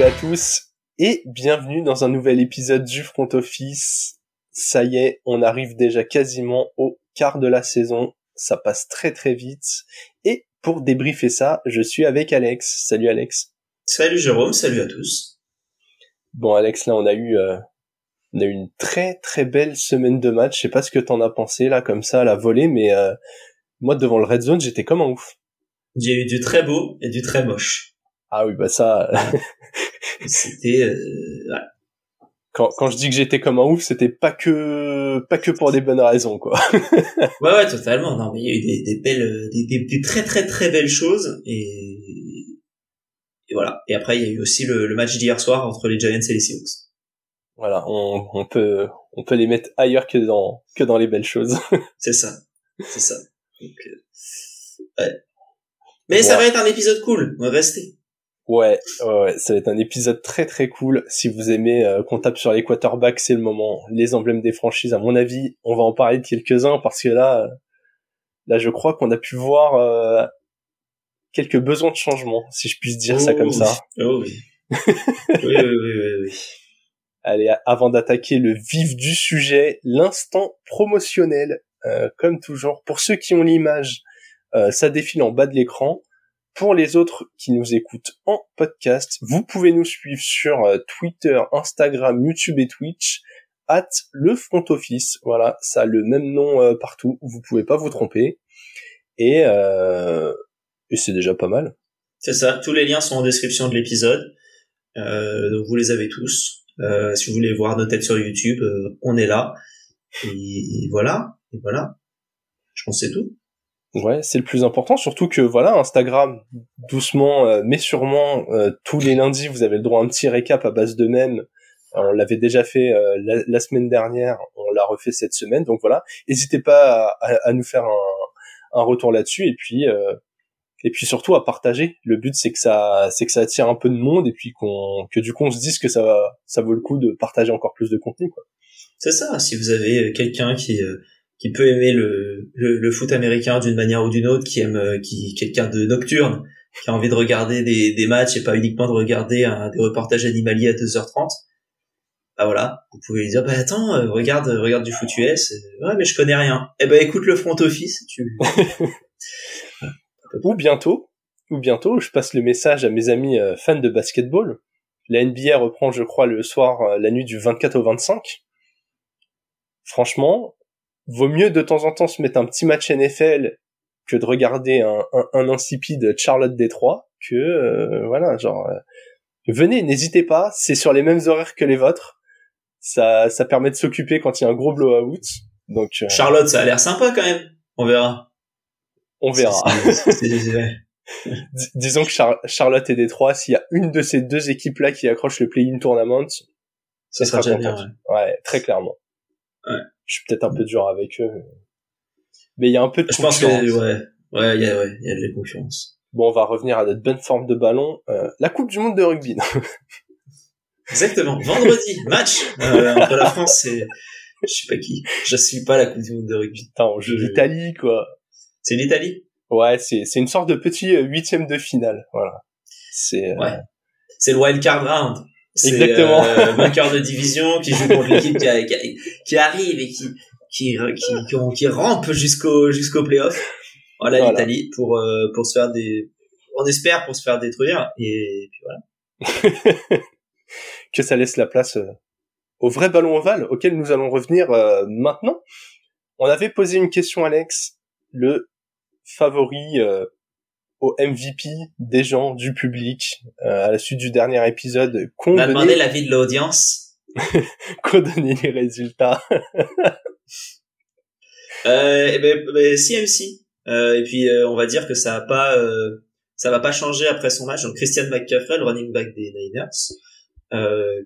Salut à tous et bienvenue dans un nouvel épisode du Front Office. Ça y est, on arrive déjà quasiment au quart de la saison. Ça passe très très vite. Et pour débriefer ça, je suis avec Alex. Salut Alex. Salut Jérôme, salut à tous. Bon Alex, là on a eu euh, on a eu une très très belle semaine de match. Je sais pas ce que t'en as pensé là comme ça à la volée, mais euh, moi devant le red zone j'étais comme un ouf. J'ai eu du très beau et du très moche. Ah oui bah ça. C'était euh, quand, quand je dis que j'étais comme un ouf, c'était pas que pas que pour des bonnes raisons quoi. ouais ouais totalement. Non mais il y a eu des, des belles des, des, des, très très très belles choses et et voilà. Et après il y a eu aussi le, le match d'hier soir entre les Giants et les Seahawks. Voilà, on, on peut on peut les mettre ailleurs que dans que dans les belles choses. c'est ça, c'est ça. Donc, euh, ouais. Mais ça va être un épisode cool. On va rester. Ouais, ouais, ça va être un épisode très très cool. Si vous aimez euh, qu'on tape sur les quarterbacks, c'est le moment. Les emblèmes des franchises, à mon avis, on va en parler de quelques-uns parce que là, là, je crois qu'on a pu voir euh, quelques besoins de changement, si je puisse dire oh, ça comme ça. Oh oui. oui, oui, oui, oui, oui. Allez, avant d'attaquer le vif du sujet, l'instant promotionnel, euh, comme toujours. Pour ceux qui ont l'image, euh, ça défile en bas de l'écran. Pour les autres qui nous écoutent en podcast, vous pouvez nous suivre sur euh, Twitter, Instagram, YouTube et Twitch, at le front office. Voilà, ça a le même nom euh, partout. Vous pouvez pas vous tromper. Et, euh, et c'est déjà pas mal. C'est ça. Tous les liens sont en description de l'épisode. donc vous les avez tous. Si vous voulez voir nos têtes sur YouTube, on est là. Et, voilà, et voilà. Je pense c'est tout. Ouais, c'est le plus important, surtout que voilà, Instagram, doucement euh, mais sûrement, euh, tous les lundis, vous avez le droit à un petit récap à base de mèmes. On l'avait déjà fait la, la, semaine dernière, on l'a refait cette semaine, donc voilà. N'hésitez pas à, à, à, nous faire un, un retour là-dessus, et puis et puis surtout à partager. Le but c'est que ça c'est que ça attire un peu de monde et puis qu'on que du coup on se dise que ça ça vaut le coup de partager encore plus de contenu quoi. C'est ça, si vous avez quelqu'un qui qui peut aimer le le, le foot américain d'une manière ou d'une autre, qui aime qui quelqu'un de nocturne, qui a envie de regarder des des matchs et pas uniquement de regarder un, des reportages animaliers à 2h30. Bah voilà, vous pouvez lui dire bah attends, euh, regarde regarde du foot US. Ouais, mais je connais rien. Eh ben écoute le front office, tu ou bientôt, ou bientôt, je passe le message à mes amis euh, fans de basketball. La NBA reprend, je crois, le soir, euh, la nuit du 24 au 25. Franchement, vaut mieux de temps en temps se mettre un petit match NFL que de regarder un, un, un insipide Charlotte Détroit, que euh, voilà, genre euh, venez, n'hésitez pas, c'est sur les mêmes horaires que les vôtres. Ça, ça permet de s'occuper quand il y a un gros blowout. Donc euh, Charlotte, ça a l'air sympa quand même. On verra. On verra. Disons que Char Charlotte et Détroit, s'il y a une de ces deux équipes-là qui accroche le play-in tournament, ça sera déjà bien. Ouais. ouais. très clairement. Ouais. Je suis peut-être un peu dur avec eux, mais il y a un peu de Je pense que ouais, ouais, il y a, ouais, il y a de la concurrence. Bon, on va revenir à notre bonne forme de ballon. Euh, la Coupe du Monde de rugby. Exactement. Vendredi, match euh, entre la France et je sais pas qui. Je suis pas la Coupe du Monde de rugby. Putain, on joue l'Italie, quoi. C'est l'Italie Ouais, c'est c'est une sorte de petit huitième de finale, voilà. C'est ouais. C'est le wild card round. Exactement. Euh, vainqueur de division qui joue contre l'équipe qui, qui, qui, arrive et qui qui qui, qui, rampe jusqu'au jusqu'au playoff. Voilà, voilà. l'Italie pour euh, pour se faire des on espère pour se faire détruire et puis voilà. que ça laisse la place euh, au vrai ballon ovale auquel nous allons revenir euh, maintenant. On avait posé une question Alex, le favori euh, au MVP des gens, du public, euh, à la suite du dernier épisode. On a demandé l'avis de l'audience. Qu'ont donné les résultats euh, et ben, ben, CMC. Euh, et puis euh, on va dire que ça a pas, euh, ça va pas changer après son match. Donc Christian McCaffrey, le running back des Niners,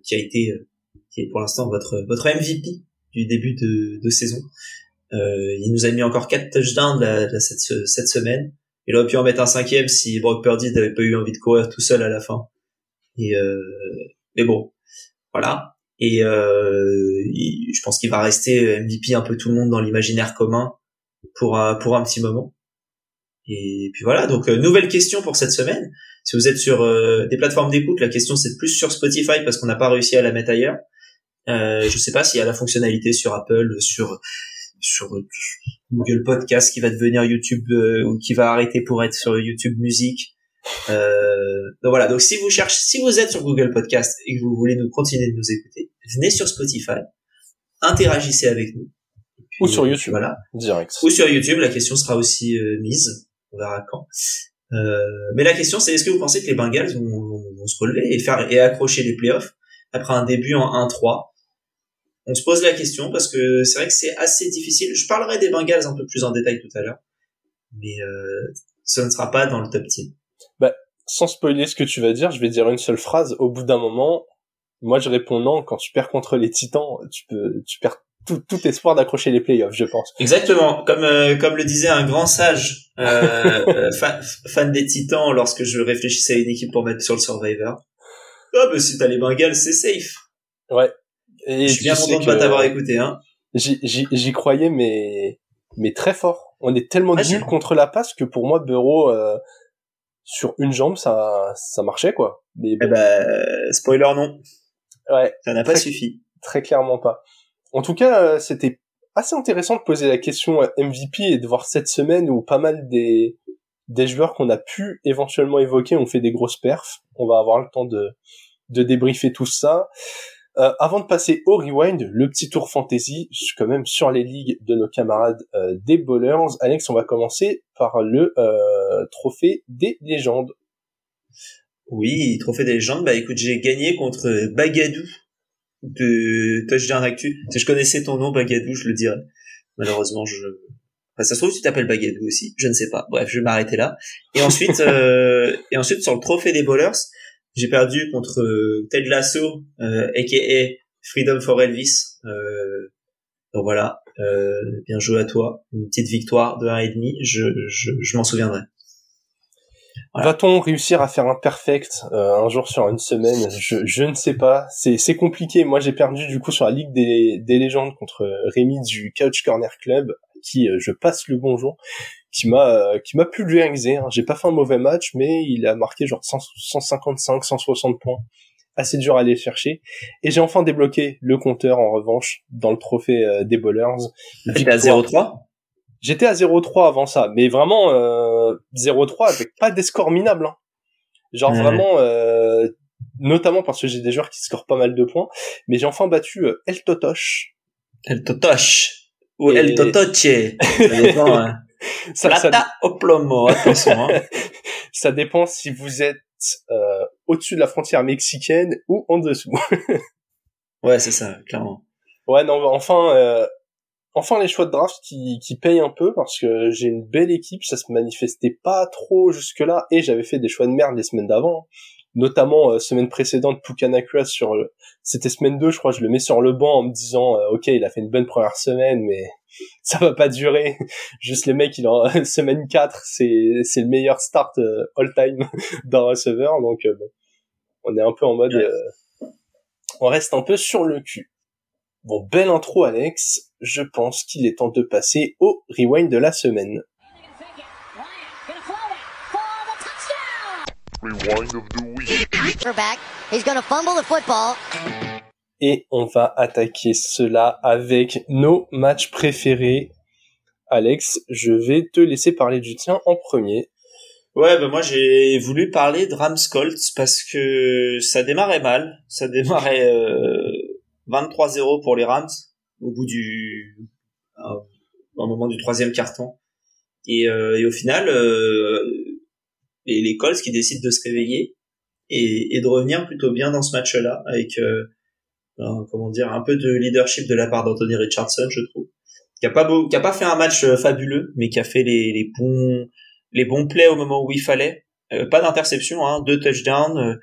qui a été, qui est pour l'instant votre votre MVP du début de, de saison. Euh, il nous a mis encore quatre touchdowns la, la, cette, cette semaine. Il aurait pu en mettre un cinquième si Brock Purdy n'avait pas eu envie de courir tout seul à la fin. Et euh, mais bon, voilà. Et euh, je pense qu'il va rester MVP un peu tout le monde dans l'imaginaire commun pour pour un petit moment. Et puis voilà, donc nouvelle question pour cette semaine. Si vous êtes sur des plateformes d'écoute, la question c'est plus sur Spotify parce qu'on n'a pas réussi à la mettre ailleurs. Euh, je sais pas s'il y a la fonctionnalité sur Apple, sur sur Google Podcast qui va devenir YouTube ou qui va arrêter pour être sur YouTube Musique. Euh, donc voilà. Donc si vous cherchez, si vous êtes sur Google Podcast et que vous voulez nous continuer de nous écouter, venez sur Spotify, interagissez avec nous. ou sur YouTube. Voilà. Direct. Ou sur YouTube, la question sera aussi euh, mise. On verra quand. Euh, mais la question c'est est-ce que vous pensez que les Bengals vont, vont, se relever et faire et accrocher les playoffs après un début en 1-3 On se pose la question parce que c'est vrai que c'est assez difficile. Je parlerai des Bengals un peu plus en détail tout à l'heure, mais euh, ce ne sera pas dans le top 10 bah, sans spoiler ce que tu vas dire, je vais dire une seule phrase. Au bout d'un moment, moi je réponds non. Quand tu perds contre les Titans, tu peux, tu perds tout, tout espoir d'accrocher les playoffs, je pense. Exactement, comme euh, comme le disait un grand sage euh, euh fan, des Titans lorsque je réfléchissais à une équipe pour mettre sur le Survivor. Ah bah si t'as les Bengals, c'est safe. Ouais. Et je suis bien content de pas t'avoir écouté, hein. J'y croyais, mais mais très fort. On est tellement ah, nul contre la passe que pour moi, Bureau, euh, sur une jambe, ça, ça marchait, quoi. Mais eh ben, spoiler non. Ouais. Ça n'a pas suffi. Très clairement pas. En tout cas, euh, c'était assez intéressant de poser la question MVP et de voir cette semaine où pas mal des, des joueurs qu'on a pu éventuellement évoquer ont fait des grosses perfs. On va avoir le temps de, de débriefer tout ça. Euh, avant de passer au rewind, le petit tour fantasy, quand même sur les ligues de nos camarades euh, des bowlers. Alex, on va commencer par le euh, trophée des légendes. Oui, trophée des légendes. Bah écoute, j'ai gagné contre Bagadou de Touchdown Actu. Si je connaissais ton nom, Bagadou, je le dirais. Malheureusement, je... Enfin, ça se trouve, tu t'appelles Bagadou aussi. Je ne sais pas. Bref, je vais m'arrêter là. Et ensuite, et ensuite sur le trophée des bowlers, j'ai perdu contre euh, Ted Lasso, euh, aka Freedom for Elvis. Euh, donc voilà, euh, bien joué à toi. Une petite victoire de 1,5, je, je, je m'en souviendrai. Va-t-on réussir à faire un perfect euh, un jour sur une semaine? Je, je ne sais pas. C'est, compliqué. Moi, j'ai perdu du coup sur la Ligue des, des légendes contre Rémi du Couch Corner Club, qui je passe le bonjour qui m'a qui m'a pulvérisé. Hein. J'ai pas fait un mauvais match, mais il a marqué genre 155, 160 points. Assez dur à aller chercher. Et j'ai enfin débloqué le compteur en revanche dans le trophée euh, des bowlers. J'étais à 0-3 J'étais à 0-3 avant ça, mais vraiment euh, 0-3 avec pas des scores minables. Hein. Genre vraiment, euh, notamment parce que j'ai des joueurs qui scorent pas mal de points, mais j'ai enfin battu euh, El Totoche. El Totoche ou El Totoche. Hein. ça, ça... au plomo, attention. Hein. ça dépend si vous êtes euh, au-dessus de la frontière mexicaine ou en dessous. ouais, c'est ça, clairement. Ouais, non, enfin, euh, enfin les choix de draft qui, qui payent un peu parce que j'ai une belle équipe, ça se manifestait pas trop jusque-là et j'avais fait des choix de merde les semaines d'avant notamment euh, semaine précédente Pukanakua sur euh, c'était semaine 2 je crois je le mets sur le banc en me disant euh, ok il a fait une bonne première semaine mais ça va pas durer. Juste le mec il en semaine 4 c'est c'est le meilleur start all time d'un receveur donc bon on est un peu en mode on reste un peu sur le cul. Bon belle intro Alex. Je pense qu'il est temps de passer au rewind de la semaine Et on va attaquer cela avec nos matchs préférés. Alex, je vais te laisser parler du tien en premier. Ouais, bah moi j'ai voulu parler de Rams Colts parce que ça démarrait mal. Ça démarrait 23-0 euh, pour les Rams au bout du euh, au moment du troisième carton. Et, euh, et au final, et les Colts qui décident de se réveiller et, de revenir plutôt bien dans ce match-là avec euh, comment dire un peu de leadership de la part d'Anthony Richardson, je trouve, qui a pas beau, qui a pas fait un match euh, fabuleux, mais qui a fait les, les bons les bons plays au moment où il fallait. Euh, pas d'interception, hein, deux touchdowns,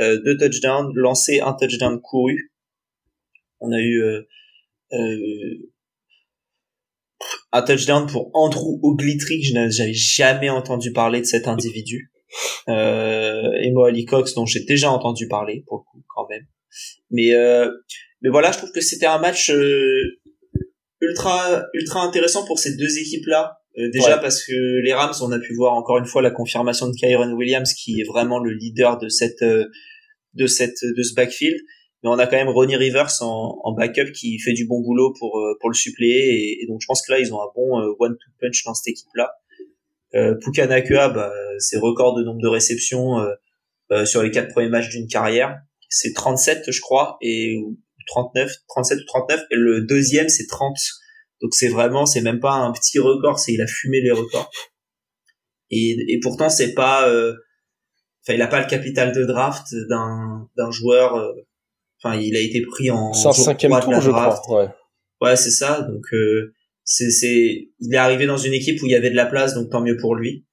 euh, deux touchdowns lancés, un touchdown couru. On a eu un touchdown pour Andrew Ogletree, je n'avais jamais entendu parler de cet individu. Euh, et Mo Ali Cox, dont j'ai déjà entendu parler, pour le coup, quand même. Mais, euh, mais voilà, je trouve que c'était un match euh, ultra, ultra intéressant pour ces deux équipes-là. déjà parce que les Rams, on a pu voir encore une fois la confirmation de Kyron Williams qui est vraiment le leader de cette de cette de ce backfield mais on a quand même Ronnie Rivers en, en, backup qui fait du bon boulot pour euh, pour le suppléer et, donc je pense que là ils ont un bon euh, one two punch dans cette équipe là euh, Puka Nakua bah, c'est record de nombre de réceptions euh, sur les quatre premiers matchs d'une carrière. C'est 37 je crois et 39 37 ou 39 et le deuxième c'est 30 donc c'est vraiment c'est même pas un petit record c'est il a fumé les records. Et, et pourtant c'est pas enfin il a pas le capital de draft d'un d'un joueur Enfin, il a été pris en cinquième tour, je crois. Ouais, ouais c'est ça. Donc euh, c'est c'est il est arrivé dans une équipe où il y avait de la place, donc tant mieux pour lui.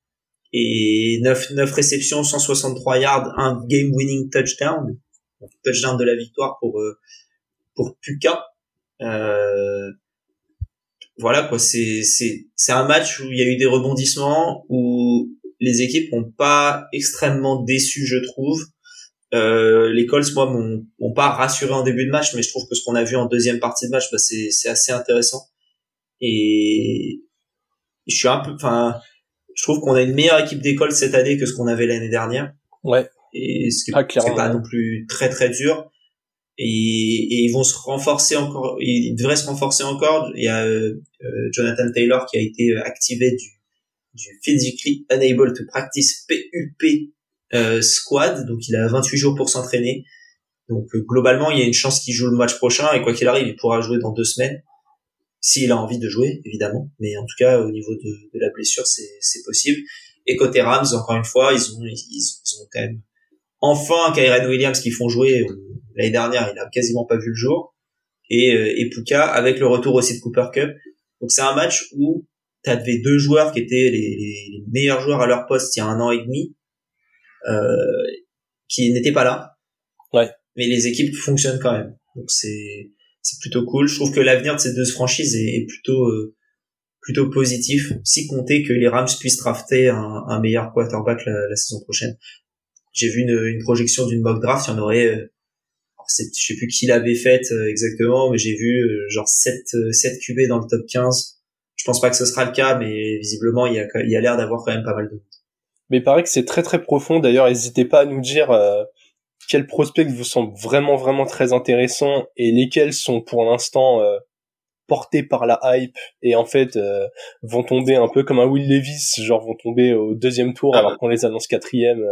Et 9 9 réceptions, 163 yards, un game winning touchdown, touchdown de la victoire pour euh, pour Puka. Euh, voilà quoi, c'est c'est c'est un match où il y a eu des rebondissements où les équipes n'ont pas extrêmement déçu, je trouve. Euh, les Colts, moi, m'ont pas rassuré en début de match, mais je trouve que ce qu'on a vu en deuxième partie de match, bah, c'est assez intéressant. Et je suis un peu, enfin, je trouve qu'on a une meilleure équipe des Colts cette année que ce qu'on avait l'année dernière. Ouais. Et ce qui n'est ah, pas non plus très très dur. Et, et, ils vont se renforcer encore. Ils devraient se renforcer encore. Il y a euh Jonathan Taylor qui a été activé du, du physically unable to practice PUP euh, squad, donc il a 28 jours pour s'entraîner. Donc euh, globalement, il y a une chance qu'il joue le match prochain et quoi qu'il arrive, il pourra jouer dans deux semaines s'il a envie de jouer, évidemment. Mais en tout cas, au niveau de, de la blessure, c'est possible. Et côté Rams, encore une fois, ils ont, ils, ils ont quand même enfin Kyren Williams qui font jouer. L'année dernière, il a quasiment pas vu le jour. Et, euh, et Puka avec le retour aussi de Cooper Cup. Donc c'est un match où tu avais deux joueurs qui étaient les, les, meilleurs joueurs à leur poste il y a un an et demi qui n'étaient pas là. Ouais. Mais les équipes fonctionnent quand même. Donc c'est c'est plutôt cool. Je trouve que l'avenir de ces deux franchises est, plutôt euh, plutôt positif, si compter que les Rams puissent drafter un, un meilleur quarterback la, la, saison prochaine. J'ai vu une, une projection d'une mock draft, il y en aurait, euh, je sais plus qui l'avait faite exactement, mais j'ai vu genre 7, 7 QB dans le top 15. Je pense pas que ce sera le cas, mais visiblement il y a, il y a l'air d'avoir quand même pas mal de monde mais il paraît que c'est très très profond. D'ailleurs, n'hésitez pas à nous dire euh, quels prospects vous semblent vraiment vraiment très intéressants et lesquels sont pour l'instant euh, portés par la hype et en fait euh, vont tomber un peu comme un Will Levis, genre vont tomber au deuxième tour ah alors qu'on les annonce quatrième.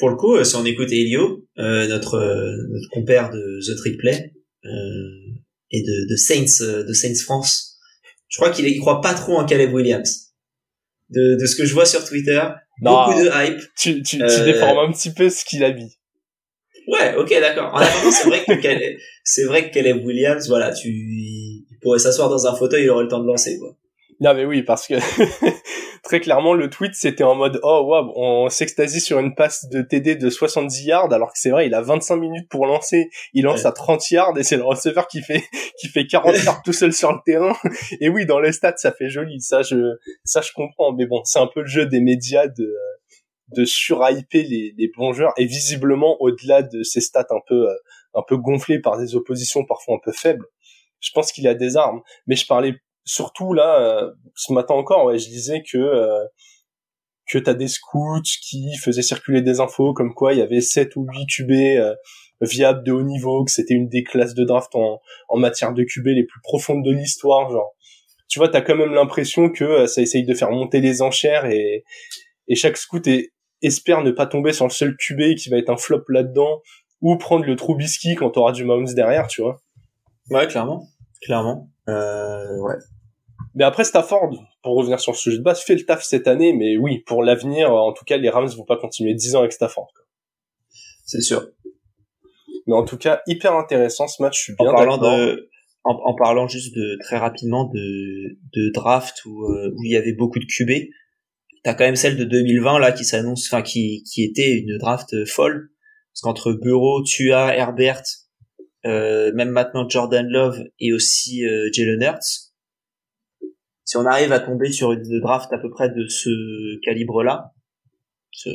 Pour le coup, si on écoute Elio, notre notre compère de The Trick Play et de, de Saints de Saints France, je crois qu'il il croit pas trop en Caleb Williams. De, de ce que je vois sur Twitter, beaucoup de hype. Tu, tu, tu euh, déformes un petit peu ce qu'il a mis. Ouais, ok, d'accord. En attendant, c'est vrai que c'est vrai que Caleb Williams, voilà, tu, il pourrait s'asseoir dans un fauteuil, il aurait le temps de lancer, quoi. Non mais oui, parce que très clairement le tweet c'était en mode oh waouh, on s'extasie sur une passe de TD de 70 yards alors que c'est vrai, il a 25 minutes pour lancer, il lance à 30 yards et c'est le receveur qui fait qui fait 40 yards tout seul sur le terrain. Et oui, dans les stats ça fait joli, ça je ça je comprends. Mais bon, c'est un peu le jeu des médias de de surhyper les, les bons joueurs. Et visiblement au-delà de ces stats un peu un peu gonflées par des oppositions parfois un peu faibles, je pense qu'il a des armes. Mais je parlais surtout là, euh, ce matin encore, ouais, je disais que euh, que t'as des scouts qui faisaient circuler des infos comme quoi il y avait 7 ou 8 QB euh, viables de haut niveau, que c'était une des classes de draft en, en matière de QB les plus profondes de l'histoire, genre. Tu vois, t'as quand même l'impression que ça essaye de faire monter les enchères et, et chaque scout espère ne pas tomber sur le seul QB qui va être un flop là-dedans ou prendre le Trubisky quand t'auras du Mahomes derrière, tu vois. Ouais, clairement, clairement. Euh, ouais. Mais après Stafford, pour revenir sur le sujet de base, fait le taf cette année, mais oui, pour l'avenir, en tout cas, les Rams vont pas continuer 10 ans avec Stafford. C'est sûr. Mais en tout cas, hyper intéressant ce match. Je suis bien en parlant de, en, parlant juste de très rapidement de, de draft où, euh, où il y avait beaucoup de QB. T'as quand même celle de 2020 là qui s'annonce, enfin qui qui était une draft folle. Parce qu'entre Bureau, Tua, Herbert, euh, même maintenant Jordan Love et aussi euh, Jalen Hurts, si on arrive à tomber sur une draft à peu près de ce calibre-là, ce,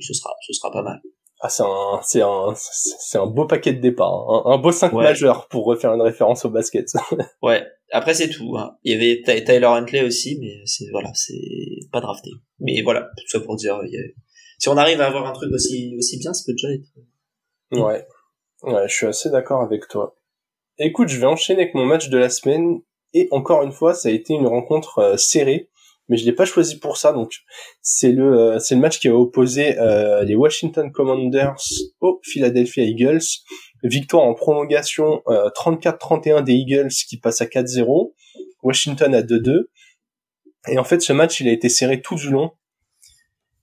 sera, ce sera pas mal. Ah, c'est un, c'est un, c'est un beau paquet de départ, hein. un, beau 5 majeur pour refaire une référence au basket. ouais. Après c'est tout. Hein. Il y avait Tyler Huntley aussi, mais c'est voilà, c'est pas drafté. Mais voilà, tout ça pour dire, si on arrive à avoir un truc aussi aussi bien, ça peut déjà être. Ouais. Ouais, je suis assez d'accord avec toi. Écoute, je vais enchaîner avec mon match de la semaine et encore une fois, ça a été une rencontre euh, serrée mais je l'ai pas choisi pour ça. Donc c'est le euh, le match qui a opposé euh, les Washington Commanders aux Philadelphia Eagles. Victoire en prolongation 34-31 euh, des Eagles qui passe à 4-0. Washington à 2-2. Et en fait, ce match, il a été serré tout du long.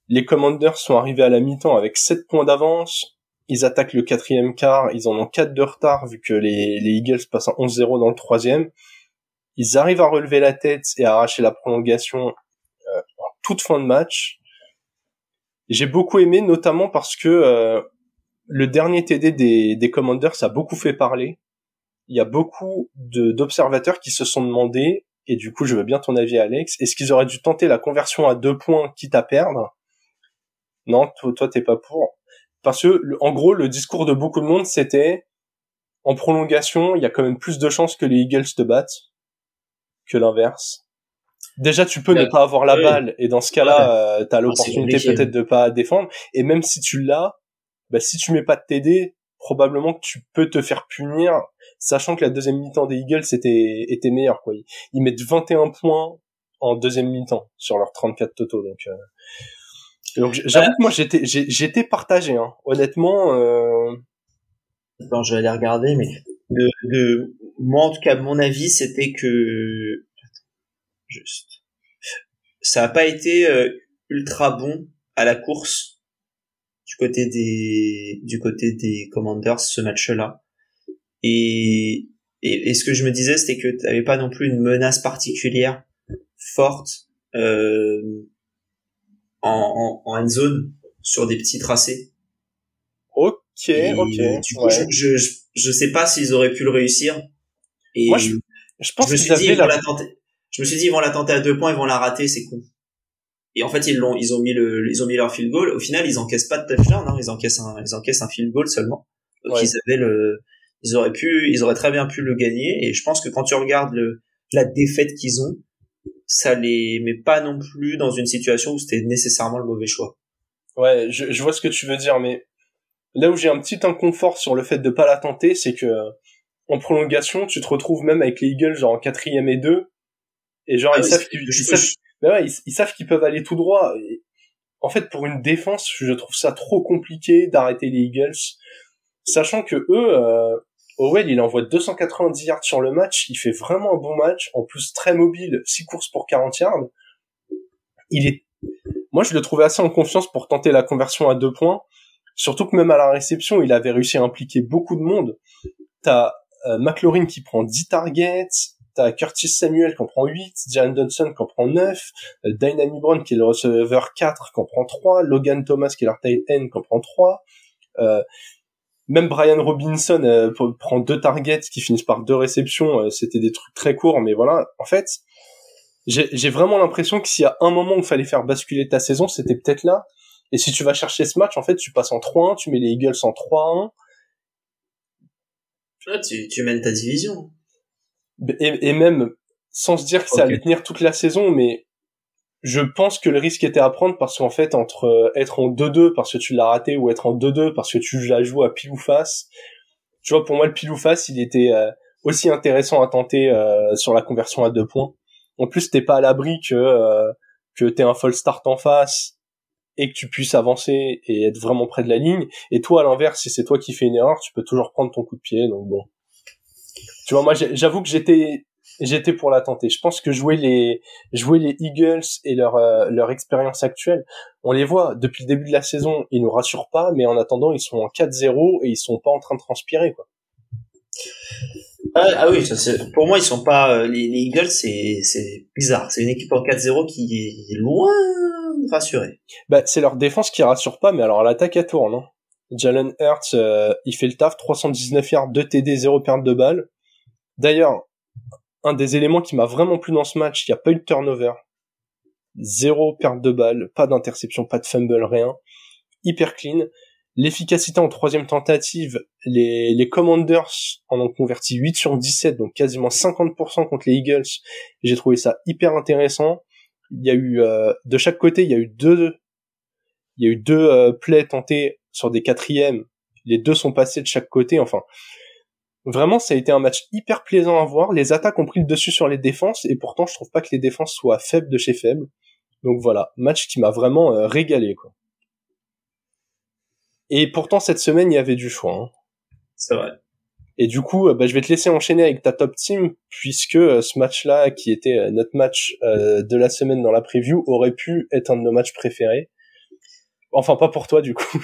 Les Commanders sont arrivés à la mi-temps avec 7 points d'avance. Ils attaquent le quatrième quart. Ils en ont 4 de retard vu que les, les Eagles passent à 11-0 dans le troisième. Ils arrivent à relever la tête et à arracher la prolongation euh, en toute fin de match. J'ai beaucoup aimé, notamment parce que euh, le dernier TD des, des Commanders a beaucoup fait parler. Il y a beaucoup d'observateurs qui se sont demandé, et du coup je veux bien ton avis Alex, est-ce qu'ils auraient dû tenter la conversion à deux points quitte à perdre? Non, toi, toi t'es pas pour. Parce que, en gros, le discours de beaucoup de monde, c'était en prolongation, il y a quand même plus de chances que les Eagles te battent que l'inverse. Déjà, tu peux ne pas avoir la balle, et dans ce cas-là, euh, t'as l'opportunité peut-être de pas défendre. Et même si tu l'as, bah, si tu mets pas de TD, probablement que tu peux te faire punir, sachant que la deuxième mi-temps des Eagles était, était meilleure, quoi. Ils mettent 21 points en deuxième mi-temps sur leurs 34 totaux, donc, euh... donc j'avoue que moi j'étais, j'étais partagé, hein. Honnêtement, euh... Je vais aller regarder, mais de, de, moi en tout cas mon avis c'était que juste ça a pas été euh, ultra bon à la course du côté des du côté des Commanders ce match-là et, et, ce que je me disais c'était que tu pas non plus une menace particulière forte euh, en, en, en end zone sur des petits tracés ok ok du coup je, je, je sais pas s'ils auraient pu le réussir et Moi, je, je pense je me suis dit, la... tenter. Je me suis dit, ils vont la tenter à deux points, ils vont la rater, c'est con. Et en fait, ils l'ont, ils ont mis le, ils ont mis leur field goal. Au final, ils encaissent pas de touchdown, hein, ils encaissent un, ils encaissent un field goal seulement. Donc ils avaient le, ils auraient pu, ils auraient très bien pu le gagner. Et je pense que quand tu regardes le, la défaite qu'ils ont, ça les met pas non plus dans une situation où c'était nécessairement le mauvais choix. Ouais, je, je vois ce que tu veux dire, mais là où j'ai un petit inconfort sur le fait de pas la tenter, c'est que en prolongation, tu te retrouves même avec les Eagles genre en quatrième et deux, et genre ah ils, savent qu'ils, bah ils, savent qu'ils peuvent aller tout droit. en fait, pour une défense, je trouve ça trop compliqué d'arrêter les Eagles, sachant que eux, euh, Owell, il envoie 290 yards sur le match, il fait vraiment un bon match, en plus très mobile, 6 courses pour 40 yards. Il est, moi je le trouvais assez en confiance pour tenter la conversion à deux points, surtout que même à la réception, il avait réussi à impliquer beaucoup de monde. T'as euh, McLaurin qui prend 10 targets, t'as Curtis Samuel qui en prend 8, Jalen Johnson qui en prend 9, euh, Brown qui est le receveur 4 qui en prend 3, Logan Thomas qui est leur tight end qui en prend 3, euh, même Brian Robinson euh, prend deux targets qui finissent par deux réceptions, euh, c'était des trucs très courts, mais voilà, en fait, j'ai vraiment l'impression que s'il y a un moment où il fallait faire basculer ta saison, c'était peut-être là. Et si tu vas chercher ce match, en fait, tu passes en 3-1, tu mets les Eagles en 3-1, tu, tu mènes ta division. Et, et même sans se dire que ça allait tenir toute la saison, mais je pense que le risque était à prendre parce qu'en fait, entre euh, être en 2-2 parce que tu l'as raté ou être en 2-2 parce que tu la joues à pile ou face, tu vois, pour moi, le pile ou face, il était euh, aussi intéressant à tenter euh, sur la conversion à deux points. En plus, t'es pas à l'abri que que t'aies un full start en face et que tu puisses avancer et être vraiment près de la ligne. Et toi, à l'inverse, si c'est toi qui fais une erreur, tu peux toujours prendre ton coup de pied. Donc bon, tu vois, moi, j'avoue que j'étais j'étais pour la tenter. Je pense que jouer les jouer les Eagles et leur euh, leur expérience actuelle, on les voit depuis le début de la saison, ils nous rassurent pas, mais en attendant, ils sont en 4-0 et ils sont pas en train de transpirer quoi. Ah, ah oui, ça, pour moi ils sont pas euh, les, les Eagles, c'est c'est bizarre. C'est une équipe en 4-0 qui est loin rassurer. Bah, c'est leur défense qui rassure pas, mais alors l'attaque elle tourne. Hein. Jalen Hurts, euh, il fait le taf, 319 yards, 2 TD, 0 perte de balle. D'ailleurs, un des éléments qui m'a vraiment plu dans ce match, il n'y a pas eu de turnover. Zéro perte de balle, pas d'interception, pas de fumble, rien. Hyper clean. L'efficacité en troisième tentative, les, Commanders en ont converti 8 sur 17, donc quasiment 50% contre les Eagles. J'ai trouvé ça hyper intéressant. Il y a eu euh, de chaque côté, il y a eu deux, il y a eu deux euh, plays tentés sur des quatrièmes. Les deux sont passés de chaque côté. Enfin, vraiment, ça a été un match hyper plaisant à voir. Les attaques ont pris le dessus sur les défenses, et pourtant, je trouve pas que les défenses soient faibles de chez faibles. Donc voilà, match qui m'a vraiment euh, régalé, quoi. Et pourtant, cette semaine, il y avait du choix. Hein. C'est vrai. Et du coup, euh, bah, je vais te laisser enchaîner avec ta top team, puisque euh, ce match-là, qui était euh, notre match de la semaine dans la preview, aurait pu être un de nos matchs préférés. Enfin, pas pour toi, du coup.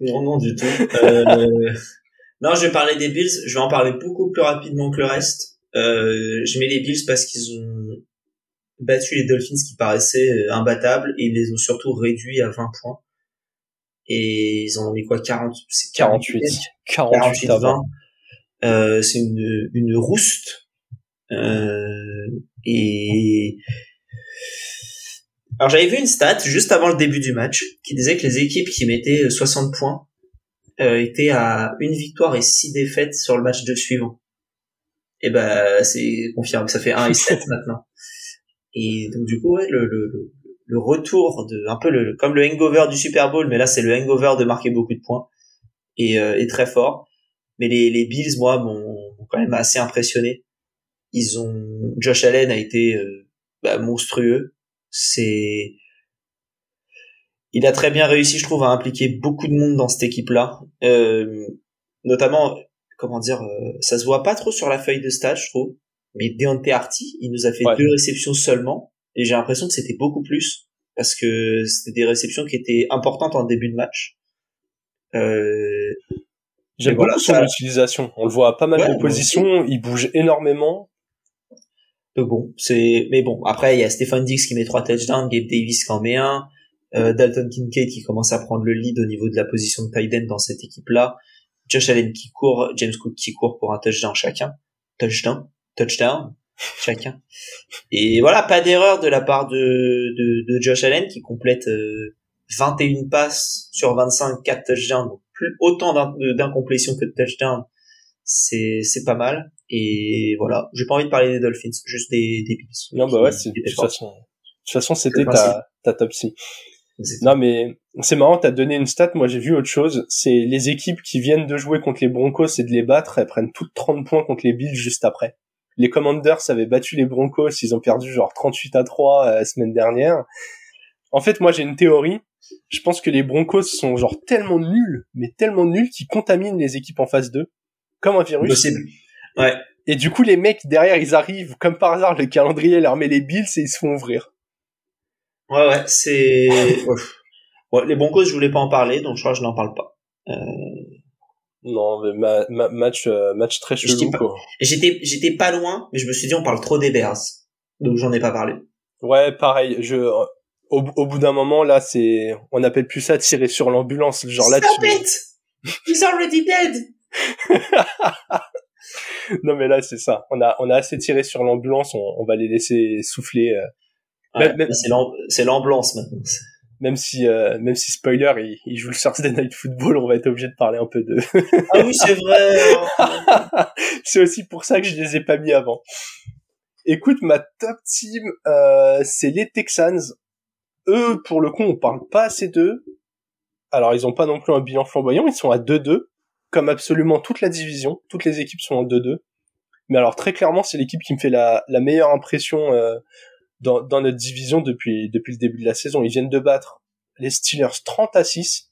Non, non, du tout. non, je vais parler des Bills. Je vais en parler beaucoup plus rapidement que le reste. je mets les Bills parce qu'ils ont battu les Dolphins qui paraissaient imbattables et ils les ont surtout réduits à 20 points. Et ils ont mis quoi 40 48 48, 20 euh, c'est une une rouste. Euh, et alors j'avais vu une stat juste avant le début du match qui disait que les équipes qui mettaient 60 points euh, étaient à une victoire et six défaites sur le match de suivant. Et ben c'est confirmé, ça fait 1 et 7 maintenant. Et donc du coup ouais, le, le, le retour de un peu le comme le hangover du Super Bowl, mais là c'est le hangover de marquer beaucoup de points et, euh, et très fort. Mais les, les Bills, moi, m'ont quand même assez impressionné. Ils ont Josh Allen a été euh, bah, monstrueux. C'est il a très bien réussi, je trouve, à impliquer beaucoup de monde dans cette équipe-là. Euh, notamment, comment dire, euh, ça se voit pas trop sur la feuille de stage, je trouve. Mais Deontay Arty, il nous a fait deux réceptions seulement et j'ai l'impression que c'était beaucoup plus parce que c'était des réceptions qui étaient importantes en début de match. Euh, J'aime beaucoup son utilisation. On le voit à pas mal de positions. Il bouge énormément. Euh, bon, c'est mais bon. Après, il y a Stephen Dix qui met trois touchdowns, Gabe Davis qui en met un, euh, Dalton Kincaid qui commence à prendre le lead au niveau de la position de tight end dans cette équipe-là, Josh Allen qui court, James Cook qui court pour un touchdown chacun, touchdown, touchdown chacun. Et voilà, pas d'erreur de la part de, de, de Josh Allen qui complète 21 euh, passes sur 25, 4 touchdowns, donc plus autant d'incomplétion que de touchdowns. C'est c'est pas mal. Et voilà, j'ai pas envie de parler des Dolphins, juste des, des Bills. Non bah ouais, de toute façon, de toute façon c'était ta, ta top 6. Non mais c'est marrant, t'as donné une stat, moi j'ai vu autre chose, c'est les équipes qui viennent de jouer contre les Broncos et de les battre, elles prennent toutes 30 points contre les Bills juste après les Commanders avaient battu les Broncos, ils ont perdu genre 38 à 3 euh, la semaine dernière. En fait, moi j'ai une théorie. Je pense que les Broncos sont genre tellement nuls, mais tellement nuls qu'ils contaminent les équipes en phase 2, comme un virus. Possible. Ouais. Et du coup, les mecs derrière, ils arrivent, comme par hasard, le calendrier leur met les Bills et ils se font ouvrir. Ouais, ouais, c'est... ouais, les Broncos, je voulais pas en parler, donc je crois que je n'en parle pas. Euh... Non, mais match euh, match très chelou quoi. J'étais j'étais pas loin, mais je me suis dit on parle trop des Bears, donc j'en ai pas parlé. Ouais, pareil. Je au, au bout d'un moment là, c'est on appelle plus ça tirer sur l'ambulance, genre là. Stop it, he's already dead. non mais là c'est ça. On a on a assez tiré sur l'ambulance, on, on, va les laisser souffler. Euh. Ouais, C'est l'ambulance maintenant. Même si euh, même si spoiler il, il, joue le Thursday Night Football on va être obligé de parler un peu de ah oui c'est vrai c'est aussi pour ça que je les ai pas mis avant. Écoute ma top team euh, c'est les Texans. Eux pour le coup on parle pas assez d'eux. Alors ils ont pas non plus un bilan flamboyant ils sont à 2-2 comme absolument toute la division. Toutes les équipes sont en 2-2 mais alors très clairement c'est l'équipe qui me fait la, la meilleure impression euh, dans, notre division depuis depuis le début de la saison. Ils viennent de battre les Steelers 30 à 6.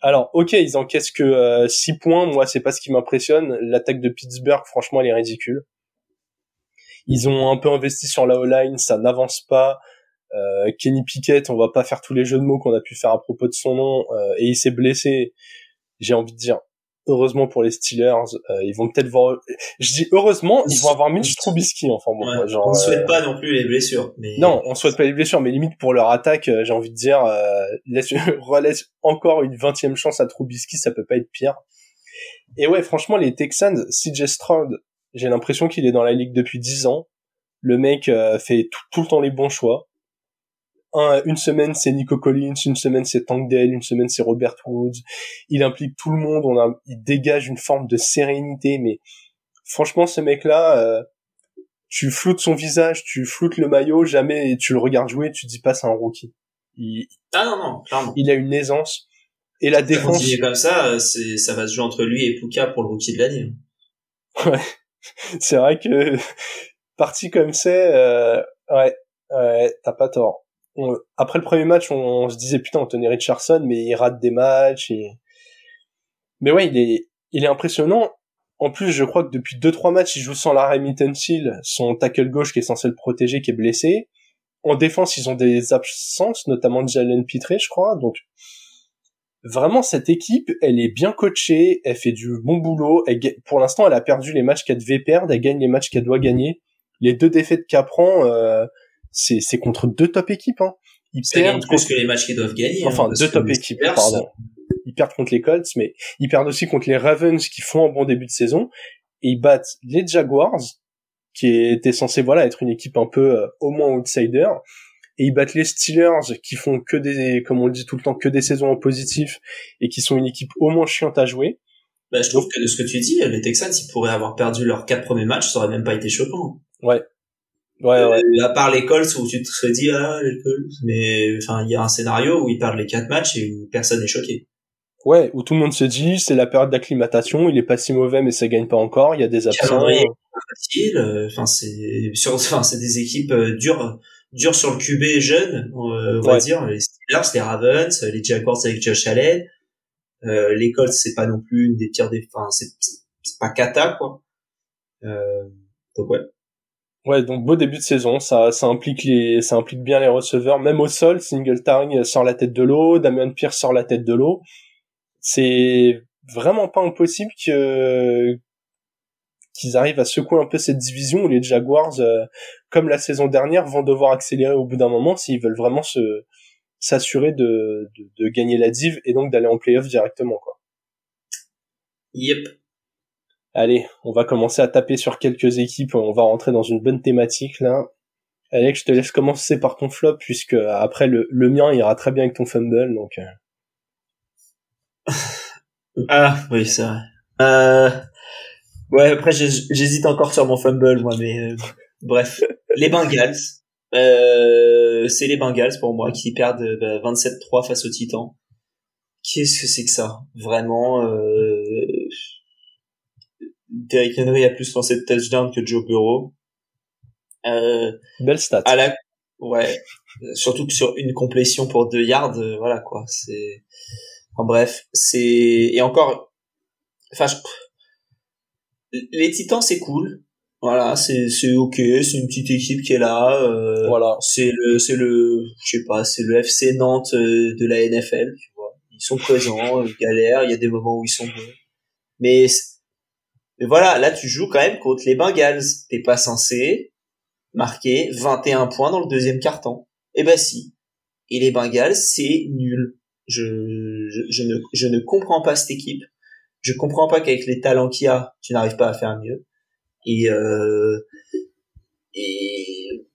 Alors, ok, ils encaissent que euh, 6 points. Moi, c'est pas ce qui m'impressionne. L'attaque de Pittsburgh, franchement, elle est ridicule. Ils ont un peu investi sur la O-line, ça n'avance pas. Euh, Kenny Pickett, on va pas faire tous les jeux de mots qu'on a pu faire à propos de son nom, euh, et il s'est blessé. J'ai envie de dire, heureusement pour les Steelers, euh, ils vont peut-être voir. Je dis heureusement, ils vont avoir Mitch Trubisky. Enfin bon, ouais, genre, on souhaite euh, pas non plus les blessures. Mais... Non, on souhaite pas les blessures, mais limite pour leur attaque, euh, j'ai envie de dire, laisse, relaisse encore une vingtième chance à Trubisky, ça peut pas être pire. Et ouais, franchement, les Texans, CJ Stroud, j'ai l'impression qu'il est dans la ligue depuis dix ans. Le mec fait tout, tout, le temps les bons choix. Une semaine c'est Nico Collins, une semaine c'est Tank Dell, une semaine c'est Robert Woods. Il implique tout le monde, on a, il dégage une forme de sérénité, mais franchement ce mec-là, euh, tu floutes son visage, tu floutes le maillot, jamais tu le regardes jouer, tu dis pas c'est un rookie. Il, ah non non, clairement. Il a une aisance et la défense. est comme ça, c'est ça va se jouer entre lui et Puka pour le rookie de l'année. Ouais, c'est vrai que parti comme c'est, euh, ouais, ouais, t'as pas tort. Après le premier match, on, se disait putain, Anthony Richardson, mais il rate des matchs. Et... Mais ouais, il est, il est impressionnant. En plus, je crois que depuis deux trois matchs, il joue sans Larry Mittensil, son tackle gauche qui est censé le protéger, qui est blessé. En défense, ils ont des absences, notamment Jalen Pitré, je crois. Donc, vraiment, cette équipe, elle est bien coachée, elle fait du bon boulot. Elle, pour l'instant, elle a perdu les matchs qu'elle devait perdre, elle gagne les matchs qu'elle doit gagner. Les deux défaites qu'elle prend, euh, c'est, c'est contre deux top équipes. Hein. Ils perdent contre... que les matchs qu'ils doivent gagner. Enfin, hein, deux top équipes, pardon ils perdent contre les Colts, mais ils perdent aussi contre les Ravens qui font un bon début de saison, et ils battent les Jaguars, qui étaient censés voilà être une équipe un peu euh, au moins outsider, et ils battent les Steelers qui font que des, comme on le dit tout le temps, que des saisons en positif, et qui sont une équipe au moins chiante à jouer. Bah, je trouve que de ce que tu dis, les Texans, ils pourraient avoir perdu leurs quatre premiers matchs, ça aurait même pas été choquant. Ouais. Ouais, ouais. Euh, à part les Colts où tu te dit, ah, les Colts. Mais, enfin, il y a un scénario où ils perdent les quatre matchs et où personne n'est choqué. Ouais, où tout le monde se dit c'est la période d'acclimatation, il est pas si mauvais mais ça gagne pas encore, il y a des absents. facile, euh, enfin c'est sur enfin c'est des équipes euh, dures dures sur le QB jeune, euh, on va dire les Steelers, les Ravens, les Jaguars avec Josh Allen, euh, les Colts c'est pas non plus une des pires des enfin c'est c'est pas cata quoi. Euh, donc ouais. Ouais, donc beau début de saison, ça, ça implique les, ça implique bien les receveurs, même au sol, Singletary sort la tête de l'eau, Damien Pierce sort la tête de l'eau c'est vraiment pas impossible que qu'ils arrivent à secouer un peu cette division où les Jaguars, euh, comme la saison dernière, vont devoir accélérer au bout d'un moment s'ils veulent vraiment se s'assurer de, de, gagner la div et donc d'aller en playoff directement quoi. Yep. Allez, on va commencer à taper sur quelques équipes, on va rentrer dans une bonne thématique là. Alex, je te laisse commencer par ton flop puisque après le, mien ira très bien avec ton fumble donc. Euh. ah oui, c'est vrai. Euh... Ouais, après j'hésite encore sur mon fumble moi, mais euh, bref, les Bengals. Euh, c'est les Bengals pour moi qui perdent 27-3 bah, face aux Titans. Qu'est-ce que c'est que ça? Vraiment, euh... Derrick Henry a plus lancé de touchdown que Joe Burrow. Euh... Belle stat. À la... Ouais, surtout que sur une complétion pour deux yards, euh, voilà quoi. C'est en bref, c'est et encore, enfin, les Titans c'est cool. Voilà, c'est c'est ok, c'est une petite équipe qui est là. Euh, voilà. C'est le c'est le je sais pas, c'est le FC Nantes euh, de la NFL. Tu vois, ils sont présents, ils galèrent. Il y a des moments où ils sont bons. Mais mais voilà, là tu joues quand même contre les Bengals. T'es pas censé marquer 21 points dans le deuxième carton. Eh ben si. Et les Bengals, c'est nul. Je, je, ne, je ne comprends pas cette équipe. Je comprends pas qu'avec les talents qu'il y a, tu n'arrives pas à faire mieux. Et, euh, et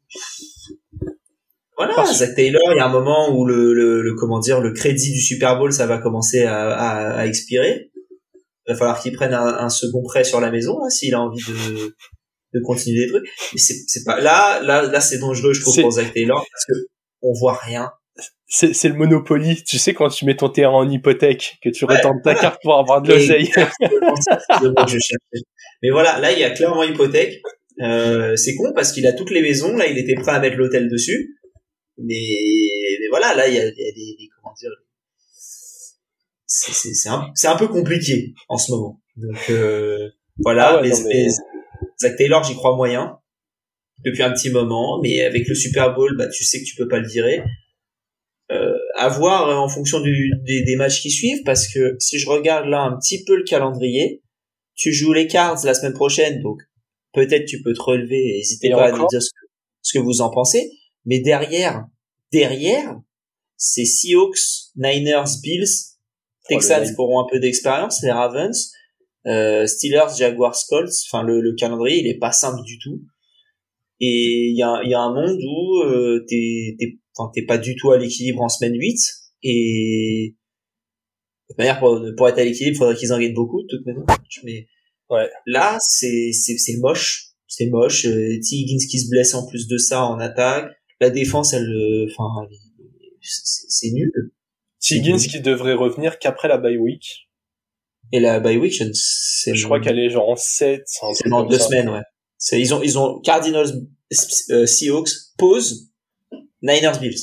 voilà, Zach Taylor, il y a un moment où le, le, comment dire, le crédit du Super Bowl, ça va commencer à, à, expirer. Il va falloir qu'il prenne un, second prêt sur la maison, s'il a envie de, de continuer les trucs. Mais c'est, c'est pas, là, là, là, c'est dangereux, je trouve, pour Zach Taylor, parce que on voit rien c'est, c'est le Monopoly. Tu sais, quand tu mets ton terrain en hypothèque, que tu ouais, ta carte pour avoir de l'oseille. Mais voilà, là, il y a clairement hypothèque. Euh, c'est con parce qu'il a toutes les maisons. Là, il était prêt à mettre l'hôtel dessus. Mais, mais voilà, là, il y a, il y a des, des, comment dire, c'est, un, c'est un peu compliqué en ce moment. Donc, euh, voilà. Ah mais, mais... Zach Taylor, j'y crois moyen depuis un petit moment. Mais avec le Super Bowl, bah, tu sais que tu peux pas le virer euh, à voir euh, en fonction du, des, des, matchs qui suivent parce que si je regarde là un petit peu le calendrier, tu joues les cards la semaine prochaine donc peut-être tu peux te relever n'hésitez pas à nous dire ce que, ce que vous en pensez mais derrière derrière c'est Seahawks, Niners, Bills, Texans auront un peu d'expérience, les Ravens, euh, Steelers, Jaguars, Colts, enfin le, le calendrier il est pas simple du tout et il y a, y a un monde où euh, t'es pas du tout à l'équilibre en semaine 8 et de toute manière pour, pour être à l'équilibre, il faudrait qu'ils en gagnent beaucoup de toute manière. Mais ouais. là, c'est c'est c'est moche, c'est moche. Euh, T. Higgins qui se blesse en plus de ça en attaque, la défense, elle, euh, enfin, c'est nul. Higgins qui devrait revenir qu'après la bye week. Et la bye week, je ne sais. Je crois qu'elle est genre en 7. C'est dans deux semaines, ouais. C'est ils ont ils ont Cardinals, euh, Seahawks, pause, Niners, Bills.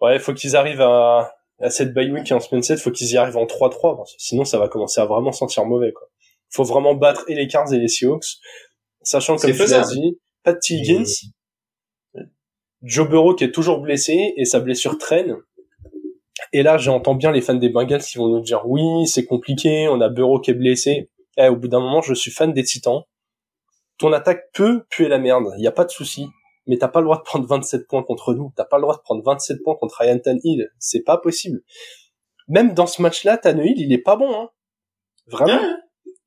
Ouais, faut qu'ils arrivent à à cette bye week en semaine 7, faut qu'ils y arrivent en 3-3, sinon ça va commencer à vraiment sentir mauvais, quoi. Faut vraiment battre et les Cards et les Seahawks, sachant comme tu l'as dit, pas de Higgins, Joe Burrow qui est toujours blessé et sa blessure traîne. Et là, j'entends bien les fans des Bengals qui vont nous dire oui, c'est compliqué, on a Burrow qui est blessé. Eh, au bout d'un moment, je suis fan des Titans. Ton attaque peut puer la merde, il y a pas de souci mais t'as pas le droit de prendre 27 points contre nous. T'as pas le droit de prendre 27 points contre Ryan Hill. C'est pas possible. Même dans ce match-là, Tannehill, il est pas bon, hein. Vraiment.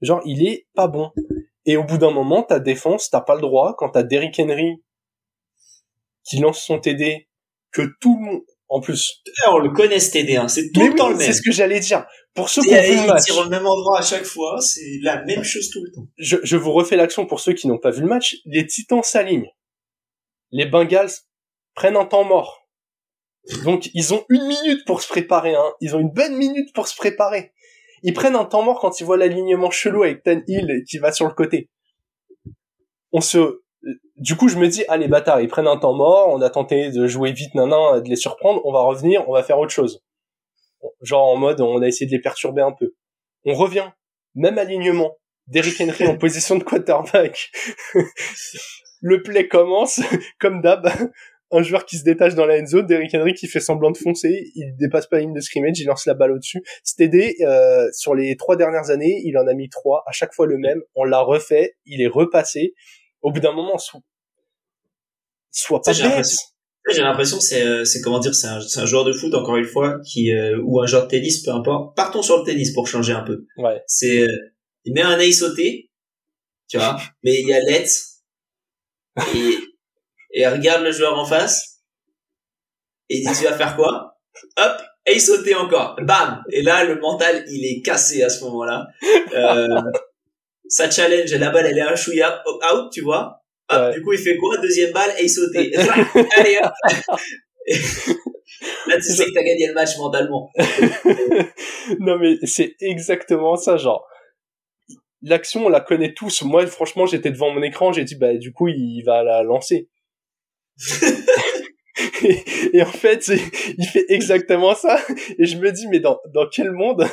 Genre, il est pas bon. Et au bout d'un moment, ta défense, t'as pas le droit, quand t'as Derrick Henry qui lance son TD, que tout le monde, en plus. On le connaît ce TD, hein. C'est tout le temps le même. C'est ce que j'allais dire. Pour ceux qui ont vu le match. Il tire au même endroit à chaque fois, c'est la même chose tout le temps. Je, je vous refais l'action pour ceux qui n'ont pas vu le match. Les Titans s'alignent les Bengals prennent un temps mort. Donc ils ont une minute pour se préparer, hein. Ils ont une bonne minute pour se préparer. Ils prennent un temps mort quand ils voient l'alignement chelou avec Tan Hill qui va sur le côté. On se, du coup, je me dis, ah les bâtards, ils prennent un temps mort, on a tenté de jouer vite, nanan, de les surprendre, on va revenir, on va faire autre chose. Genre en mode, on a essayé de les perturber un peu. On revient, même alignement. Derrick Henry en position de quarterback. le play commence, comme d'hab, un joueur qui se détache dans la end zone, Derrick Henry qui fait semblant de foncer, il dépasse pas la ligne de scrimmage, il lance la balle au-dessus. Cet euh, sur les trois dernières années, il en a mis trois, à chaque fois le même, on l'a refait, il est repassé. Au bout d'un moment, soit, soit pas j'ai l'impression que c'est euh, c'est comment dire c'est un, un joueur de foot encore une fois qui euh, ou un joueur de tennis peu importe partons sur le tennis pour changer un peu ouais. c'est euh, il met un ace sauté tu vois mais il y a let's et, et regarde le joueur en face et il dit tu vas faire quoi? Hop, il sautait encore. Bam Et là, le mental, il est cassé à ce moment-là. Euh, ça challenge, la balle, elle est un chouïa out, tu vois. Du coup, il fait quoi? Deuxième balle, et il sautait. Allez, hop Là, tu sais que t'as gagné le match mentalement. non, mais c'est exactement ça, genre l'action, on la connaît tous. Moi, franchement, j'étais devant mon écran, j'ai dit, bah, du coup, il va la lancer. et, en fait, il fait exactement ça. Et je me dis, mais dans, dans quel monde,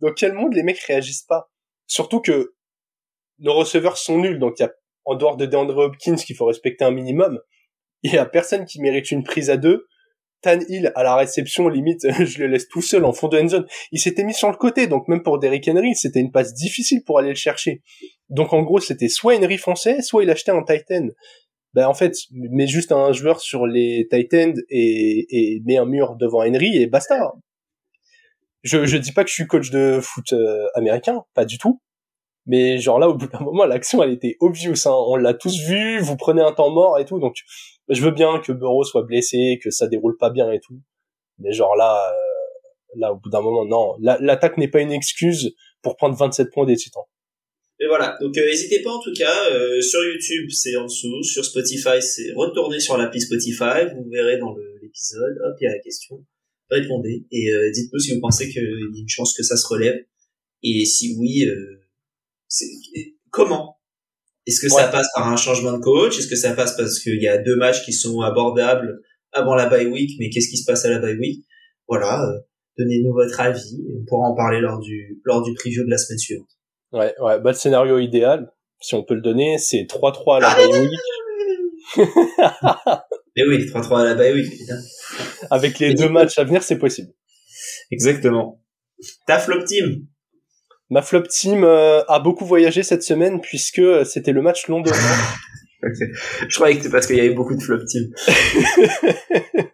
dans quel monde les mecs réagissent pas? Surtout que nos receveurs sont nuls, donc il y a, en dehors de DeAndre Hopkins qu'il faut respecter un minimum, il y a personne qui mérite une prise à deux Tan Hill à la réception, limite, je le laisse tout seul en fond de end zone. Il s'était mis sur le côté, donc même pour Derrick Henry, c'était une passe difficile pour aller le chercher. Donc en gros, c'était soit Henry français, soit il achetait un Titan. Ben en fait, met juste un joueur sur les Titans et, et met un mur devant Henry et basta. Je, je dis pas que je suis coach de foot euh, américain, pas du tout. Mais genre là, au bout d'un moment, l'action, elle était obvious. Hein. On l'a tous vu, vous prenez un temps mort et tout. Donc, je veux bien que Burrow soit blessé, que ça déroule pas bien et tout. Mais genre là, euh, là, au bout d'un moment, non. L'attaque n'est pas une excuse pour prendre 27 points des Titans. Et voilà, donc euh, n'hésitez pas en tout cas, euh, sur YouTube c'est en dessous, sur Spotify c'est retourner sur l'appli Spotify, vous verrez dans l'épisode, hop, il y a la question, répondez, et dites-nous si vous pensez qu'il y a une chance que ça se relève, et si oui, comment? Est-ce que ça passe par un changement de coach? Est-ce que ça passe parce qu'il y a deux matchs qui sont abordables avant la bye week, mais qu'est-ce qui se passe à la bye week? Voilà, euh, donnez-nous votre avis et on pourra en parler lors du lors du preview de la semaine suivante. Ouais, ouais, bah le scénario idéal, si on peut le donner, c'est 3-3 à la bye week. mais oui, 3-3 à la bye week, Avec les deux matchs à venir, c'est possible. Exactement. Ta flop team Ma flop team euh, a beaucoup voyagé cette semaine puisque euh, c'était le match londonien. Je croyais que c'était parce qu'il y avait beaucoup de flop team.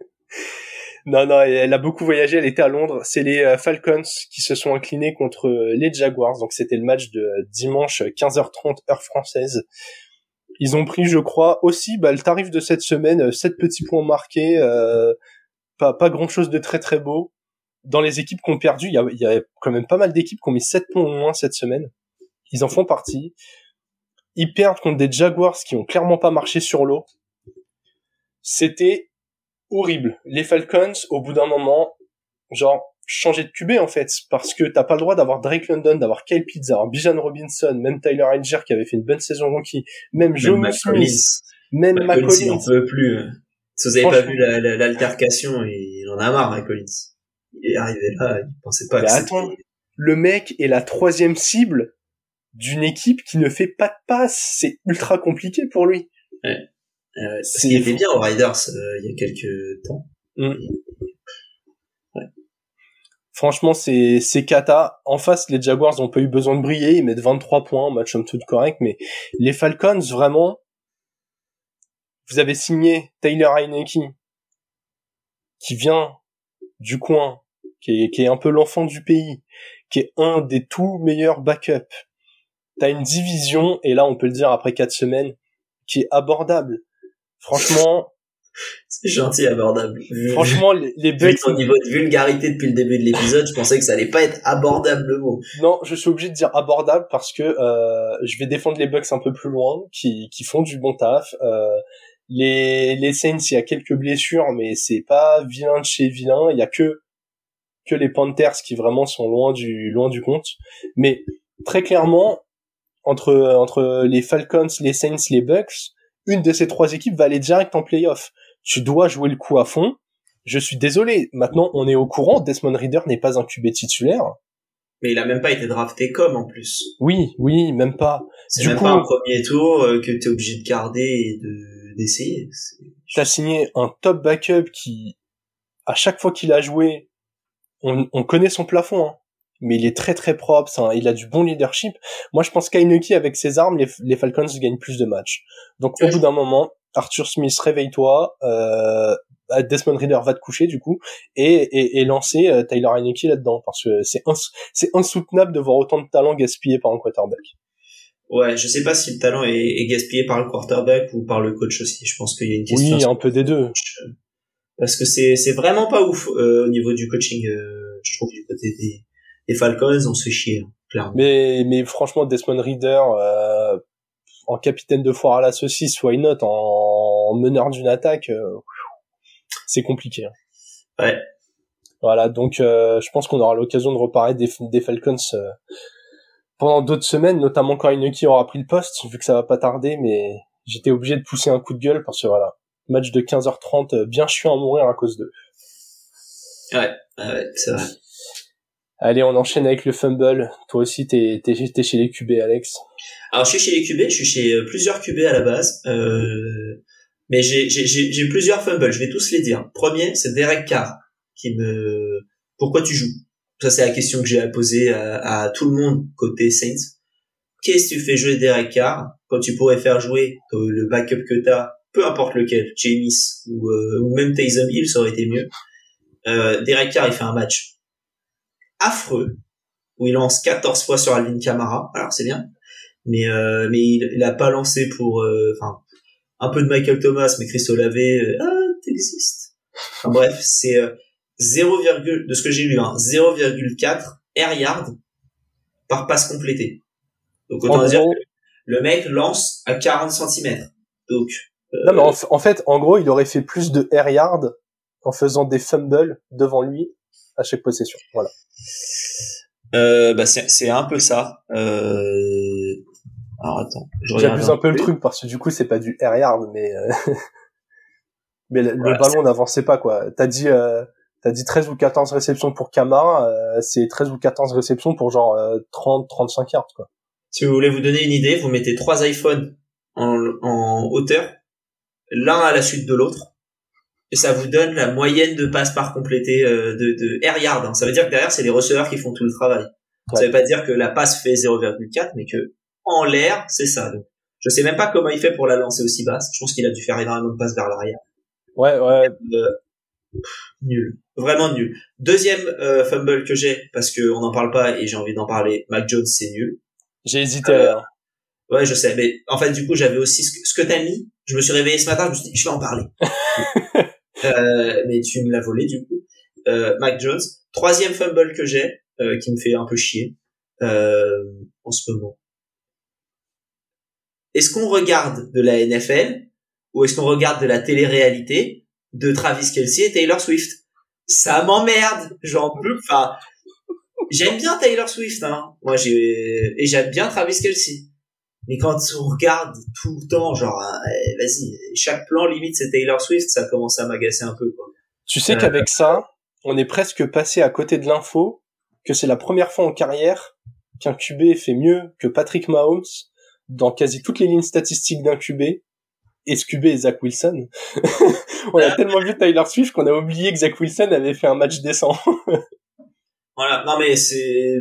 non, non, elle a beaucoup voyagé. Elle était à Londres. C'est les euh, Falcons qui se sont inclinés contre les Jaguars. Donc c'était le match de dimanche 15h30 heure française. Ils ont pris, je crois, aussi bah, le tarif de cette semaine, 7 petits points marqués, pas, pas grand chose de très très beau. Dans les équipes qui ont perdu, il y a, y a quand même pas mal d'équipes qui ont mis 7 points au moins cette semaine. Ils en font partie. Ils perdent contre des Jaguars qui ont clairement pas marché sur l'eau. C'était horrible. Les Falcons, au bout d'un moment, genre, changer de QB en fait, parce que t'as pas le droit d'avoir Drake London, d'avoir Kyle Pitts, d'avoir Bijan Robinson, même Tyler Edger qui avait fait une bonne saison rookie, même Joe Smith, même McCollins. Il en peut plus. Hein. Si vous avez pas vu l'altercation, il en a marre, McCollins. Il est arrivé là, il pensait pas. Mais attends, le mec est la troisième cible d'une équipe qui ne fait pas de passe. C'est ultra compliqué pour lui. Ouais. Euh, il était bien aux Riders euh, il y a quelques temps. Mm. Ouais. Franchement, c'est c'est kata. En face, les Jaguars ont pas eu besoin de briller. Ils mettent 23 points, match homme tout correct. Mais les Falcons, vraiment, vous avez signé Taylor Heineke, qui vient du coin, qui est, qui est un peu l'enfant du pays, qui est un des tout meilleurs backups. T'as une division, et là on peut le dire après quatre semaines, qui est abordable. Franchement, c'est gentil, abordable. Franchement, les, les Bucks. Au niveau de vulgarité depuis le début de l'épisode, je pensais que ça allait pas être abordable le mot. Non, je suis obligé de dire abordable parce que euh, je vais défendre les Bucks un peu plus loin, qui, qui font du bon taf. Euh, les, les Saints, il y a quelques blessures, mais c'est pas vilain de chez vilain. Il y a que que les Panthers qui vraiment sont loin du loin du compte. Mais très clairement, entre entre les Falcons, les Saints, les Bucks, une de ces trois équipes va aller direct en playoff. Tu dois jouer le coup à fond. Je suis désolé. Maintenant, on est au courant. Desmond Reader n'est pas un QB titulaire. Mais il a même pas été drafté comme en plus. Oui, oui, même pas. C'est même pas un premier tour euh, que tu es obligé de garder et de d'essayer. T'as signé un top backup qui, à chaque fois qu'il a joué, on, on connaît son plafond. Hein mais il est très très propre, il a du bon leadership. Moi, je pense qu'Aineki, avec ses armes, les, Falcons gagnent plus de matchs. Donc, au bout d'un moment, Arthur Smith, réveille-toi, euh, Desmond Reader va te coucher, du coup, et, et, et lancer euh, Tyler Heineke là-dedans, parce que c'est c'est insoutenable de voir autant de talent gaspillé par un quarterback. Ouais, je sais pas si le talent est, gaspillé par le quarterback ou par le coach aussi. Je pense qu'il y a une question. Oui, un peu des deux. Parce que c'est c'est vraiment pas ouf euh, au niveau du coaching, euh, je trouve du côté des Falcons, on se fait chier, hein, clairement. Mais, mais franchement, Desmond Reader, euh, en capitaine de foire à la saucisse, why not, en, meneur d'une attaque, euh, c'est compliqué. Hein. Ouais. Voilà, donc euh, je pense qu'on aura l'occasion de reparler des, des Falcons pendant d'autres semaines, notamment quand Ineki aura pris le poste, vu que ça va pas tarder, mais j'étais obligé de pousser un coup de gueule parce que voilà, match de 15h30 bien chiant à mourir à cause d'eux. Ouais, ouais c'est vrai. Allez, on enchaîne avec le fumble. Toi aussi, t'es es, chez les QB, Alex. Alors, je suis chez les QB, je suis chez euh, plusieurs QB à la base. Euh, mais j'ai plusieurs fumbles, je vais tous les dire. Premier, c'est Derek Carr qui me... Pourquoi tu joues? Ça, c'est la question que j'ai à poser à, tout le monde côté Saints. Qu'est-ce que tu fais jouer Derek Carr? Quand tu pourrais faire jouer le backup que t'as, peu importe lequel, James ou, euh, ou même Taysom Hill, ça aurait été mieux. Euh, Derek Carr, il fait un match affreux où il lance 14 fois sur Alvin Kamara. Alors c'est bien, mais euh, mais il, il, a pas lancé pour euh, enfin un peu de Michael Thomas, mais Chris Olave, euh, ah t'existes. Enfin, bref, c'est 0, de ce que j'ai lu, hein, 0,4 air yard par passe complétée. Donc autant dire que le mec lance à 40 cm. Donc non mais en, fait, en gros, il aurait fait plus de air yard en faisant des fumbles devant lui à chaque possession. Voilà. Euh, bah c'est un peu ça. Euh... Alors attends, j'abuse un peu le truc parce que du coup c'est pas du air yard, mais euh... mais le, ballon n'avançait pas quoi. T'as dit euh... t'as dit 13 ou 14 réceptions pour Kamara, euh, c'est 13 ou 14 réceptions pour genre 30 euh, 35 yards quoi. Si vous voulez vous donner une idée, vous mettez trois iPhones en, en hauteur, l'un à la suite de l'autre et ça vous donne la moyenne de passes par complété euh, de, de air yard. Hein. Ça veut dire que derrière, c'est les receveurs qui font tout le travail. Ça veut pas dire que la passe fait 0,4, mais que en l'air, c'est ça. Donc, je sais même pas comment il fait pour la lancer aussi basse. Je pense qu'il a dû faire énormément de passes vers l'arrière. Ouais, ouais. Euh, nul. Vraiment nul. Deuxième euh, fumble que j'ai, parce que on n'en parle pas et j'ai envie d'en parler, Mac Jones, c'est nul. J'ai hésité. Ouais, je sais, mais en fait, du coup, j'avais aussi ce que, ce que t'as mis. Je me suis réveillé ce matin, je me suis dit, je vais en parler. euh, mais tu me l'as volé, du coup. Euh, Mac Jones. Troisième fumble que j'ai, euh, qui me fait un peu chier, euh, en ce moment. Est-ce qu'on regarde de la NFL, ou est-ce qu'on regarde de la télé-réalité de Travis Kelsey et Taylor Swift? Ça m'emmerde, j'en peux, enfin, j'aime bien Taylor Swift, hein. Moi, j'ai, et j'aime bien Travis Kelsey. Mais quand on regarde tout le temps, genre, euh, vas-y, chaque plan limite c'est Taylor Swift, ça commence à m'agacer un peu, quoi. Tu sais qu'avec ça, on est presque passé à côté de l'info que c'est la première fois en carrière qu'un QB fait mieux que Patrick Mahomes dans quasi toutes les lignes statistiques d'un QB. Et ce QB est Zach Wilson. on a tellement vu Taylor Swift qu'on a oublié que Zach Wilson avait fait un match décent. voilà, non mais c'est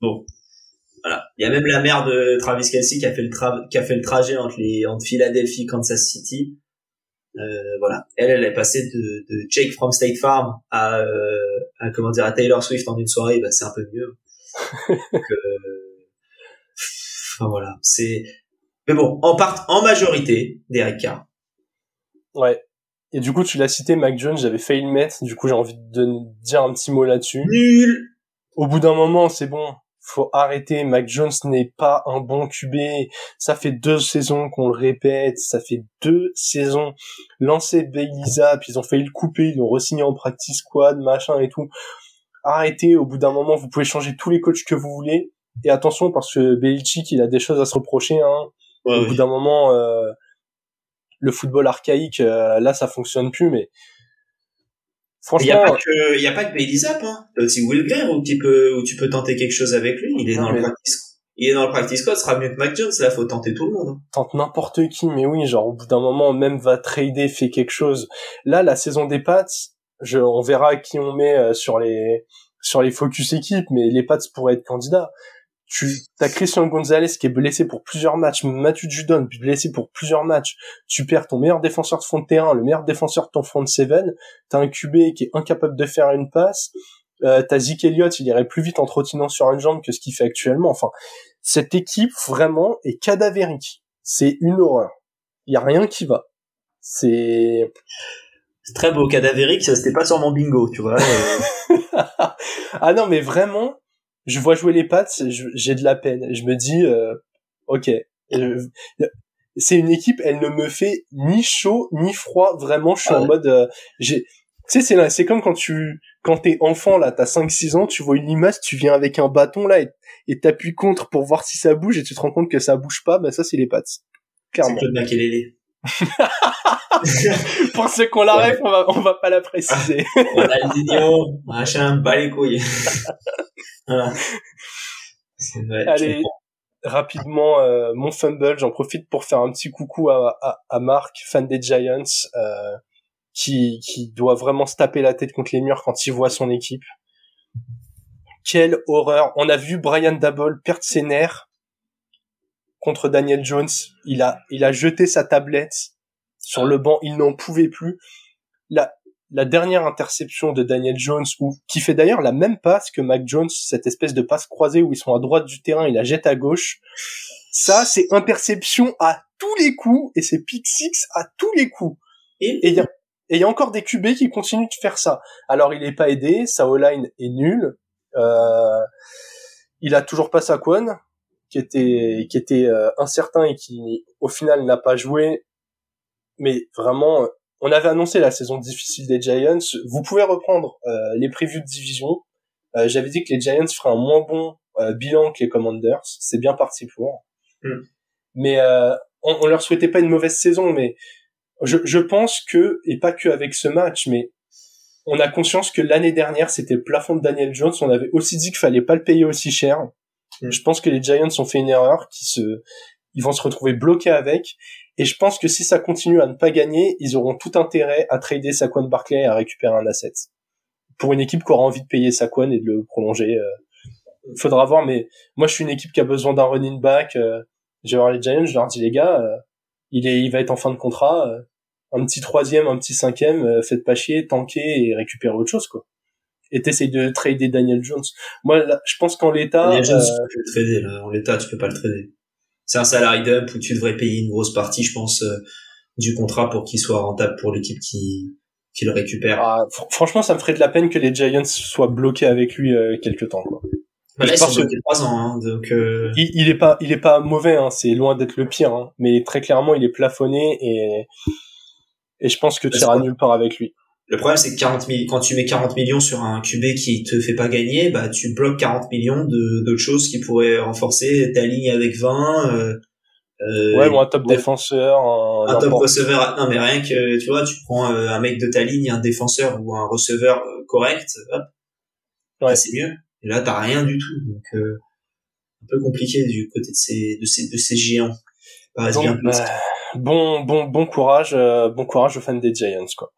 bon. Voilà, il y a même la mère de Travis Kelsey qui a fait le tra... qui a fait le trajet entre les entre Philadelphie, Kansas City. Euh, voilà, elle, elle est passée de, de Jake from State Farm à, euh, à comment dire à Taylor Swift en une soirée, bah c'est un peu mieux. Donc, euh, enfin voilà, c'est mais bon, en part en majorité Derek Carr. Ouais. Et du coup, tu l'as cité, Mac Jones, j'avais failli le mettre. Du coup, j'ai envie de dire un petit mot là-dessus. Nul. Au bout d'un moment, c'est bon faut arrêter. Mac Jones n'est pas un bon QB. Ça fait deux saisons qu'on le répète. Ça fait deux saisons. Lancé Bailey puis ils ont failli le couper. Ils l'ont re-signé en practice squad, machin et tout. Arrêtez. Au bout d'un moment, vous pouvez changer tous les coachs que vous voulez. Et attention, parce que Belichick, il a des choses à se reprocher. Hein. au bout d'un moment, euh, le football archaïque, euh, là, ça fonctionne plus. Mais il n'y a pas que, il y a pas que Bailey Zapp, hein. A aussi Will Greer où tu peux, où tu peux tenter quelque chose avec lui. Il est dans le practice. Il est dans le practice squad, sera mieux que Mac Jones. Là, faut tenter tout le monde. Hein. Tente n'importe qui, mais oui, genre, au bout d'un moment, même va trader, fait quelque chose. Là, la saison des Pats, je, on verra qui on met euh, sur les, sur les focus équipes, mais les Pats pourraient être candidats tu as Christian Gonzalez qui est blessé pour plusieurs matchs, Mathieu Judon blessé pour plusieurs matchs, tu perds ton meilleur défenseur de fond de terrain, le meilleur défenseur de ton front de seven, t'as un QB qui est incapable de faire une passe, euh, t'as Zeke Elliott, il irait plus vite en trottinant sur une jambe que ce qu'il fait actuellement. Enfin, cette équipe vraiment est cadavérique. C'est une horreur. Il y a rien qui va. C'est très beau cadavérique, ça c'était pas sur mon bingo, tu vois. ah non, mais vraiment, je vois jouer les pattes, j'ai de la peine. Je me dis, euh, ok, c'est une équipe, elle ne me fait ni chaud ni froid. Vraiment, je suis en mode, euh, j'ai, tu sais, c'est c'est comme quand tu, quand t'es enfant là, t'as 5-6 ans, tu vois une image, tu viens avec un bâton là et, et t'appuies contre pour voir si ça bouge et tu te rends compte que ça bouge pas. Ben ça, c'est les pattes. Clairement. C'est Claude Makelele. pour ceux qu'on la rêve, on va, on va pas la préciser. Ronaldinho, machin, bas les couilles. Allez, rapidement, euh, mon fumble, j'en profite pour faire un petit coucou à, à, à Marc, fan des Giants, euh, qui, qui doit vraiment se taper la tête contre les murs quand il voit son équipe. Quelle horreur. On a vu Brian Dabble perdre ses nerfs contre Daniel Jones. Il a, il a jeté sa tablette sur le banc. Il n'en pouvait plus. La, la dernière interception de Daniel Jones, ou qui fait d'ailleurs la même passe que Mac Jones, cette espèce de passe croisée où ils sont à droite du terrain, il la jette à gauche. Ça, c'est interception à tous les coups et c'est pick six à tous les coups. Et il y a, encore des QB qui continuent de faire ça. Alors il est pas aidé, sa O-line est nul. Euh, il a toujours pas Saquon, qui était qui était euh, incertain et qui au final n'a pas joué. Mais vraiment, on avait annoncé la saison difficile des Giants. Vous pouvez reprendre euh, les prévus de division. Euh, j'avais dit que les Giants feraient un moins bon euh, bilan que les Commanders. C'est bien parti pour. Hmm. Mais on, on leur souhaitait pas une mauvaise saison, mais je, je pense que et pas que avec ce match, mais on a conscience que l'année dernière c'était le plafond de Daniel Jones. On avait aussi dit qu'il fallait pas le payer aussi cher. Hmm. Je pense que les Giants ont fait une erreur, qui se, ils vont se retrouver bloqués avec. Et je pense que si ça continue à ne pas gagner, ils auront tout intérêt à trader Saquon Barclay et à récupérer un asset. Pour une équipe qui aura envie de payer Saquon et de le prolonger, euh, faudra voir. Mais moi, je suis une équipe qui a besoin d'un running back. Euh, je vais voir les Giants, je leur dis les gars, euh, il est, il va être en fin de contrat. Euh, un petit troisième, un petit cinquième, euh, faites pas chier, tanker et récupérer autre chose, quoi. Et t'essayes de trader Daniel Jones. Moi, je pense qu'en l'état, Daniel Jones, tu peux le trader, là. En l'état, tu peux pas le trader. c'est un salary dump où tu devrais payer une grosse partie, je pense, euh, du contrat pour qu'il soit rentable pour l'équipe qui, qui le récupère. Ah, franchement, ça me ferait de la peine que les Giants soient bloqués avec lui euh, quelques temps. Quoi. Bah là, bloqués trois ans, hein, donc. Euh... Il, il, est pas, il est pas mauvais, hein, c'est loin d'être le pire, hein, mais très clairement, il est plafonné et et je pense que tu iras nulle part avec lui. Le problème, c'est que 40 000, quand tu mets 40 millions sur un QB qui te fait pas gagner, bah, tu bloques 40 millions de, d'autres choses qui pourraient renforcer ta ligne avec 20, euh, euh, ouais, ou un top défenseur. Un, un top receveur. Non, mais rien que, tu vois, tu prends euh, un mec de ta ligne, un défenseur ou un receveur euh, correct, hop. Ouais. c'est mieux. Et là, t'as rien du tout. Donc, euh, un peu compliqué du côté de ces, de ces, de ces géants. Donc, bien bah, bon, bon, bon courage, euh, bon courage aux fans des Giants, quoi.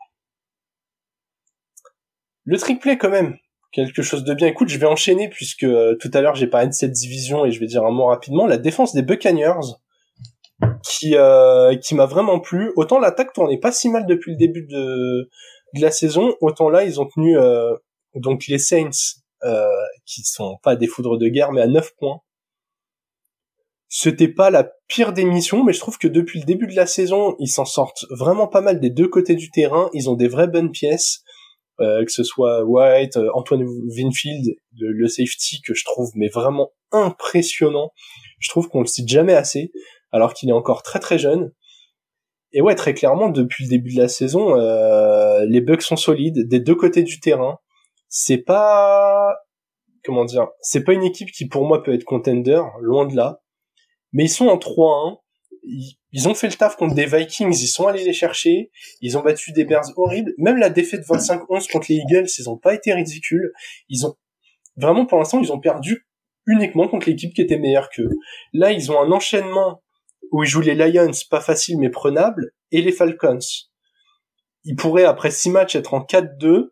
Le trick play, quand même. Quelque chose de bien. Écoute, je vais enchaîner puisque tout à l'heure j'ai parlé de cette division et je vais dire un mot rapidement. La défense des Buccaneers, qui euh, qui m'a vraiment plu. Autant l'attaque tournait pas si mal depuis le début de de la saison, autant là ils ont tenu euh, donc les Saints euh, qui sont pas des foudres de guerre mais à 9 points. C'était pas la pire des missions, mais je trouve que depuis le début de la saison, ils s'en sortent vraiment pas mal des deux côtés du terrain. Ils ont des vraies bonnes pièces, euh, que ce soit White, euh, Antoine Winfield, le, le, safety que je trouve mais vraiment impressionnant. Je trouve qu'on le cite jamais assez alors qu'il est encore très très jeune. Et ouais, très clairement, depuis le début de la saison, euh, les Bucks sont solides des deux côtés du terrain. C'est pas comment dire, c'est pas une équipe qui pour moi peut être contender, loin de là. Mais ils sont en 3-1. Ils ont fait le taf contre des Vikings, ils sont allés les chercher, ils ont battu des Bears horribles. Même la défaite 25-11 contre les Eagles, ils ont pas été ridicules. Ils ont vraiment pour l'instant, ils ont perdu uniquement contre l'équipe qui était meilleure qu'eux. Là, ils ont un enchaînement où ils jouent les Lions, pas facile mais prenable, et les Falcons. Ils pourraient, après six matchs, être en 4-2.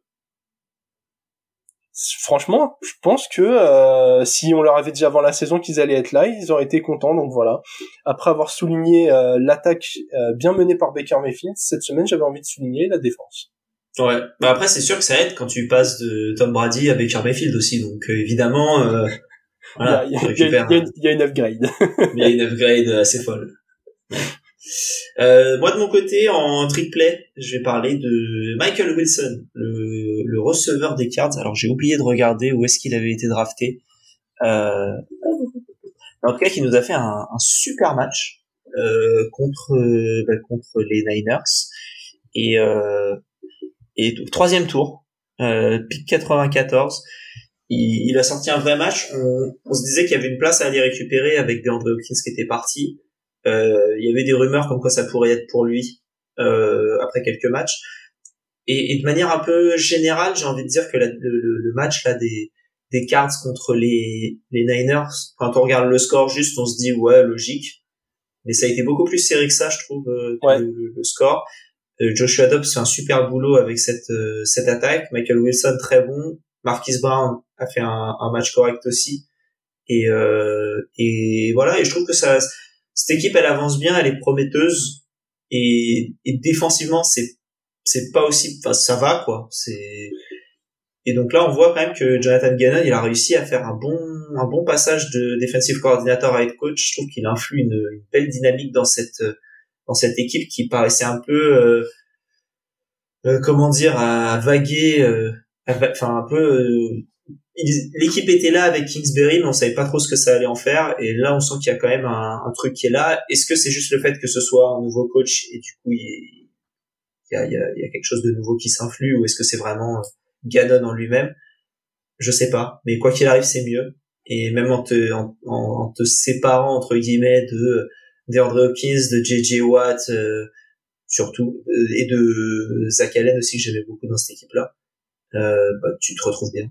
Franchement, je pense que euh, si on leur avait dit avant la saison qu'ils allaient être là, ils auraient été contents. Donc voilà. Après avoir souligné euh, l'attaque euh, bien menée par Baker Mayfield, cette semaine, j'avais envie de souligner la défense. Ouais. Bah après, c'est sûr que ça aide quand tu passes de Tom Brady à Baker Mayfield aussi. Donc évidemment, il, y a, une upgrade. il y a une upgrade assez folle. Euh, moi de mon côté en play, je vais parler de Michael Wilson, le, le receveur des Cards. Alors j'ai oublié de regarder où est-ce qu'il avait été drafté. Euh, en tout cas, qui nous a fait un, super match euh, contre bah, contre les Niners et euh, troisième tour, euh, pick 94 il, il, a sorti un vrai match. On, on se disait qu'il y avait une place à aller récupérer avec DeAndre Hopkins qui était parti. Euh, il y avait des rumeurs comme quoi ça pourrait être pour lui euh, après quelques matchs. Et, et, de manière un peu générale, j'ai envie de dire que la, le, le, match là des des Cards contre les les Niners, quand on regarde le score juste, on se dit ouais logique. Mais ça a été beaucoup plus serré que ça, je trouve, euh, ouais. le, le, score. Euh, Joshua Dobbs fait un super boulot avec cette euh, cette attaque. Michael Wilson très bon. Marquis Brown a fait un, un match correct aussi. Et, euh, et voilà, et je trouve que ça, cette équipe, elle avance bien, elle est prometteuse. Et, et défensivement, c'est, c'est pas aussi, enfin, ça va, quoi. C'est, et donc là, on voit quand même que Jonathan Gannon, il a réussi à faire un bon, un bon passage de defensive coordinator à head coach. Je trouve qu'il influe une, belle dynamique dans cette, dans cette équipe qui paraissait un peu, euh, euh, comment dire, à vaguer, euh, enfin un peu euh, l'équipe était là avec Kingsbury, mais on savait pas trop ce que ça allait en faire. Et là, on sent qu'il y a quand même un, truc qui est là. Est-ce que c'est juste le fait que ce soit un nouveau coach et du coup il y a, quelque chose de nouveau qui s'influe, ou est-ce que c'est vraiment euh, Gannon en lui-même? Je sais pas. Mais quoi qu'il arrive, c'est mieux. Et même en te, en, te séparant entre guillemets de DeAndre Hopkins, de JJ Watt, euh, surtout, euh, et de Zach Allen aussi que j'aimais beaucoup dans cette équipe-là euh, bah, tu te retrouves bien.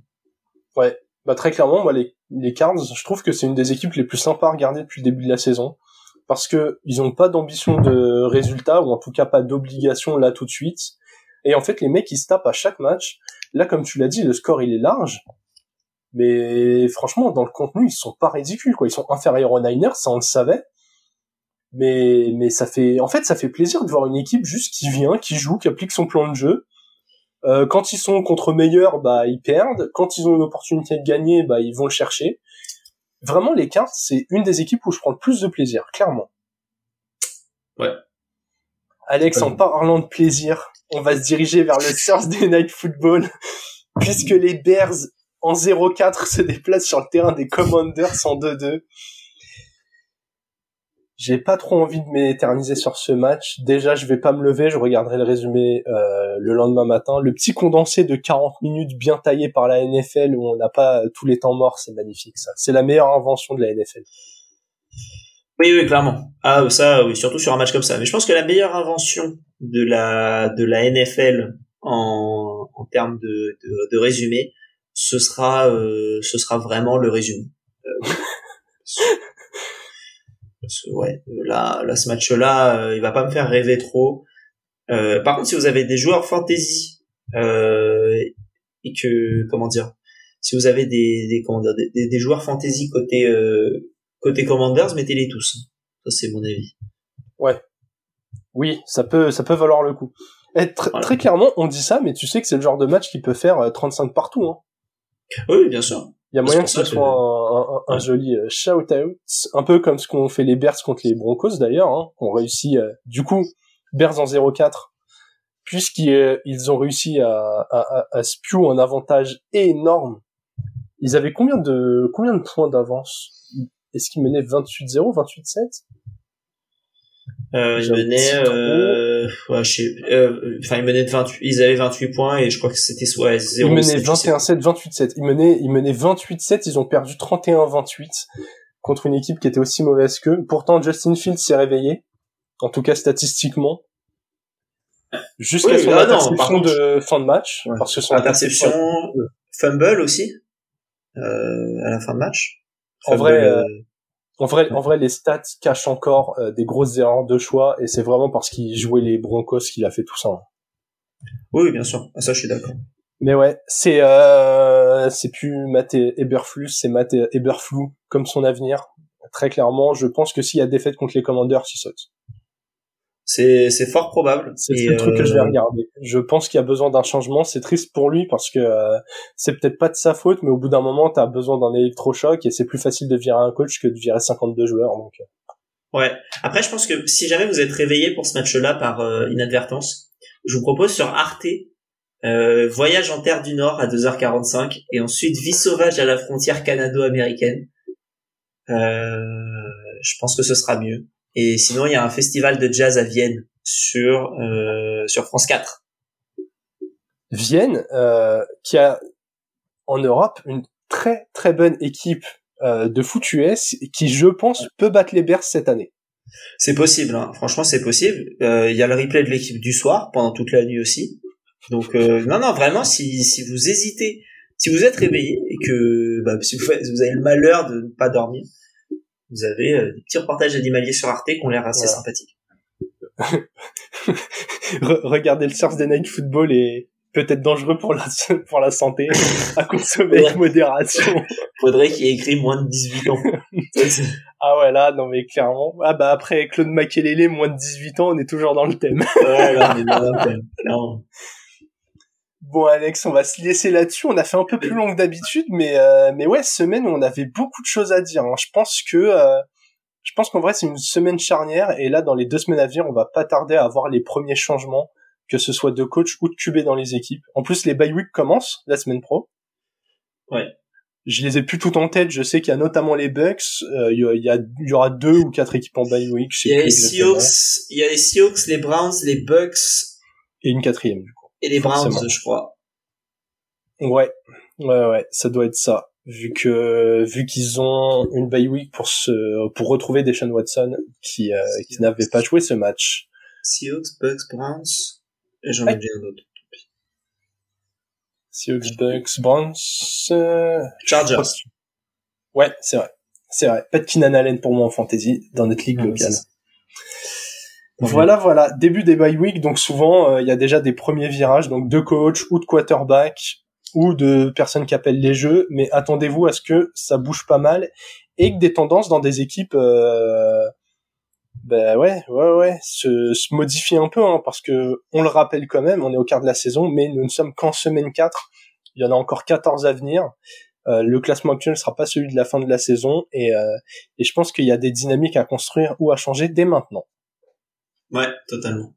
Ouais, bah très clairement, moi les, les Cards, je trouve que c'est une des équipes les plus sympas à regarder depuis le début de la saison parce que ils ont pas d'ambition de résultat ou en tout cas pas d'obligation là tout de suite. Et en fait, les mecs ils se tapent à chaque match. Là, comme tu l'as dit, le score il est large, mais franchement, dans le contenu, ils sont pas ridicules quoi. Ils sont inférieurs aux Niners, ça on le savait. Mais mais ça fait, en fait, ça fait plaisir de voir une équipe juste qui vient, qui joue, qui applique son plan de jeu euh, quand ils sont contre meilleurs, bah ils perdent. Quand ils ont une opportunité de gagner, bah ils vont le chercher. vraiment les cartes, c'est une des équipes où je prends le plus de plaisir, clairement. Ouais. Alex, en parlant de plaisir, on va se diriger vers le Thursday Night Football, puisque les Bears en 0-4 se déplacent sur le terrain des Commanders en 2-2. J'ai pas trop envie de m'éterniser sur ce match. Déjà, je vais pas me lever, je regarderai le résumé euh, le lendemain matin. Le petit condensé de 40 minutes bien taillé par la NFL où on n'a pas tous les temps morts, c'est magnifique ça. C'est la meilleure invention de la NFL. Oui, oui, clairement. Ah, ça, oui, surtout sur un match comme ça. Mais je pense que la meilleure invention de la de la NFL en, en termes de, de, de résumé, ce sera euh, ce sera vraiment le résumé. Euh, ouais, là, là ce match-là, euh, il va pas me faire rêver trop. Euh, par contre, si vous avez des joueurs fantasy euh, et que comment dire, si vous avez des des comment dire, des, des joueurs fantasy côté euh, côté Commanders, mettez-les tous. Ça c'est mon avis. Ouais. Oui, ça peut ça peut valoir le coup. Et Très clairement, on dit ça, mais tu sais que c'est le genre de match qui peut faire 35 partout. Hein. Oui, bien sûr. Il y a moyen que ce soit un, un, un, joli euh, shout-out, un peu comme ce qu'ont fait les Bears contre les Broncos d'ailleurs, hein, qu'on réussit, euh, du coup, Bears en 0-4, puisqu'ils euh, ont réussi à, à, à, spew un avantage énorme. Ils avaient combien de combien de points d'avance? Est-ce qu'ils menaient 28-0, 28-7 euh, ils menaient, euh, ouais, euh, enfin, ils menaient de 28, ils avaient 28 points et je crois que c'était soit 0. Ils menaient 21-7, 28-7. Ils menaient, ils menaient 28-7, ils ont perdu 31-28 contre une équipe qui était aussi mauvaise qu'eux. Pourtant, Justin Fields s'est réveillé. En tout cas, statistiquement. Jusqu'à son ah interception de fin de match. Parce que son interception, fumble aussi, euh, à la fin de match. en vrai, euh, en vrai, en vrai, les stats cachent encore euh, des grosses erreurs de choix, et c'est vraiment parce qu'il jouait les Broncos qu'il a fait tout ça. Hein. Oui, bien sûr. Ah, ça, je suis d'accord. Mais ouais, c'est euh, c'est plus Matt Eberflus, c'est Matt Eberflou comme son avenir. Très clairement, je pense que s'il y a défaite contre les Commanders, il saute. C'est c'est fort probable. C'est le truc que je vais euh, regarder. Je pense qu'il y a besoin d'un changement. C'est triste pour lui parce que euh, c'est peut-être pas de sa faute, mais au bout d'un moment, t'as besoin d'un électrochoc et c'est plus facile de virer un coach que de virer 52 joueurs. Donc. Euh. Ouais. Après, je pense que si jamais vous êtes réveillé pour ce match-là par inadvertance, je vous propose sur Arte euh, voyage en terre du Nord à 2h45 et ensuite vie sauvage à la frontière canado-américaine. Euh, je pense que ce sera mieux. Et sinon, il y a un festival de jazz à Vienne sur euh, sur France 4. Vienne, euh, qui a en Europe une très très bonne équipe euh, de foot US qui, je pense, peut battre les Bears cette année. C'est possible, hein. franchement, c'est possible. Euh, il y a le replay de l'équipe du soir pendant toute la nuit aussi. Donc euh, non, non, vraiment, si si vous hésitez, si vous êtes réveillé et que bah, si vous, vous avez le malheur de ne pas dormir, vous avez euh, des petits reportages animaliers sur Arte qui ont l'air assez sympathiques. Regardez le Thursday Night Football est peut-être dangereux pour la pour la santé à consommer avec modération. Faudrait qu'il ait écrit moins de 18 ans. ah ouais là non mais clairement ah bah après Claude Makelele moins de 18 ans on est toujours dans le thème. ouais là on est dans le thème. Non. Bon Alex, on va se laisser là-dessus. On a fait un peu plus long que d'habitude, mais euh, mais ouais, semaine où on avait beaucoup de choses à dire. Hein. Je pense que euh, je pense qu'en vrai c'est une semaine charnière et là dans les deux semaines à venir, on va pas tarder à avoir les premiers changements, que ce soit de coach ou de QB dans les équipes. En plus, les bye week commencent la semaine pro. Ouais. Je les ai plus tout en tête. Je sais qu'il y a notamment les Bucks. Euh, il y, a, il y aura deux ou quatre équipes en bye week. Il y a les Seahawks, il y a les Seahawks, les Browns, les Bucks et une quatrième et les Browns, je crois. Ouais, ouais, ouais, ça doit être ça. Vu que vu qu'ils ont une bye week pour se pour retrouver Deshaun Watson qui euh, qui n'avait pas joué ce match. Seahawks, Bucks, Browns et j'en ai ouais. un autre. Seahawks, Bucks, Browns, euh... Chargers. Ouais, c'est vrai, c'est vrai. Pas de Keenan Allen pour moi en fantasy dans notre ligue locale. Voilà, voilà, début des bye week, donc souvent euh, il y a déjà des premiers virages, donc de coach ou de quarterback ou de personnes qui appellent les jeux, mais attendez-vous à ce que ça bouge pas mal et que des tendances dans des équipes, euh, ben ouais, ouais, ouais, se, se modifient un peu, hein, parce que on le rappelle quand même, on est au quart de la saison, mais nous ne sommes qu'en semaine 4, il y en a encore 14 à venir. le classement actuel ne sera pas celui de la fin de la saison et, et je pense qu'il y a des dynamiques à construire ou à changer dès maintenant. Ouais, totalement.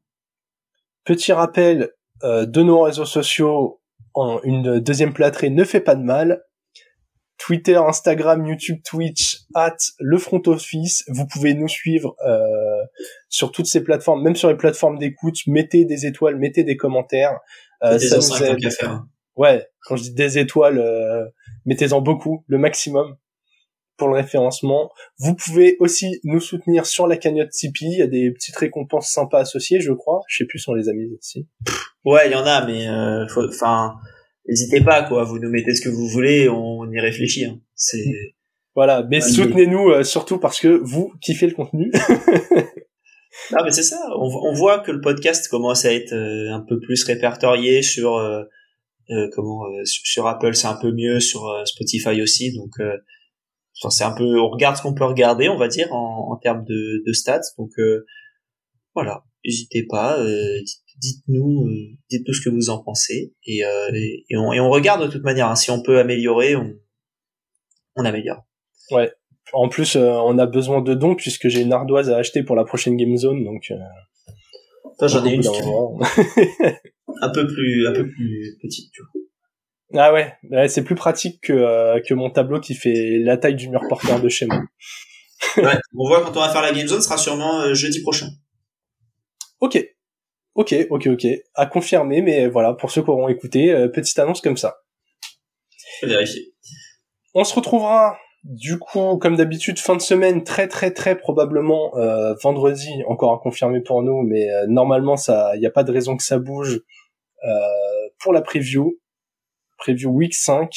Petit rappel de nos réseaux sociaux, en une deuxième plâtrée ne fait pas de mal. Twitter, Instagram, YouTube, Twitch, at le front office. Vous pouvez nous suivre euh, sur toutes ces plateformes, même sur les plateformes d'écoute. Mettez des étoiles, mettez des commentaires. Euh, ça nous aide. Ouais, quand je dis des étoiles, euh, mettez-en beaucoup, le maximum pour le référencement. Vous pouvez aussi nous soutenir sur la cagnotte Tipeee. Il y a des petites récompenses sympas associées, je crois. Je sais plus si on les a mises aussi. Ouais, il y en a, mais enfin n'hésitez pas quoi vous nous mettez ce que vous voulez on, y réfléchit hein. c'est voilà mais soutenez-nous euh, surtout parce que vous kiffez le contenu ah mais c'est ça on, voit que le podcast commence à être euh, un peu plus répertorié sur euh, comment sur Apple c'est un peu mieux sur Spotify aussi donc c'est un peu on regarde ce qu'on peut regarder on va dire en, en termes de, de stats. Donc voilà. N'hésitez pas dites-nous euh, dites-nous ce que vous en pensez. Et, euh, et, on, et, on, regarde de toute manière hein. si on peut améliorer on, on améliore. Ouais. En plus euh, on a besoin de dons puisque j'ai une ardoise à acheter pour la prochaine game zone donc j'en ai une un peu plus un peu plus petite tu vois ah ouais, ouais c'est plus pratique que, que mon tableau qui fait la taille du mur porteur de chez moi. ouais, on voit quand on va faire la game zone, sera sûrement jeudi prochain. Ok, Ok, ok, ok. À confirmer, mais voilà, pour ceux qui auront écouté, euh, petite annonce comme ça. Vérifier. On se retrouvera du coup, comme d'habitude, fin de semaine, très très très probablement euh, vendredi, encore à confirmer pour nous, mais euh, normalement ça, il n'y a pas de raison que ça bouge pour la preview, preview week 5.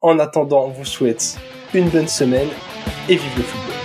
En attendant, on vous souhaite une bonne semaine et vive le football.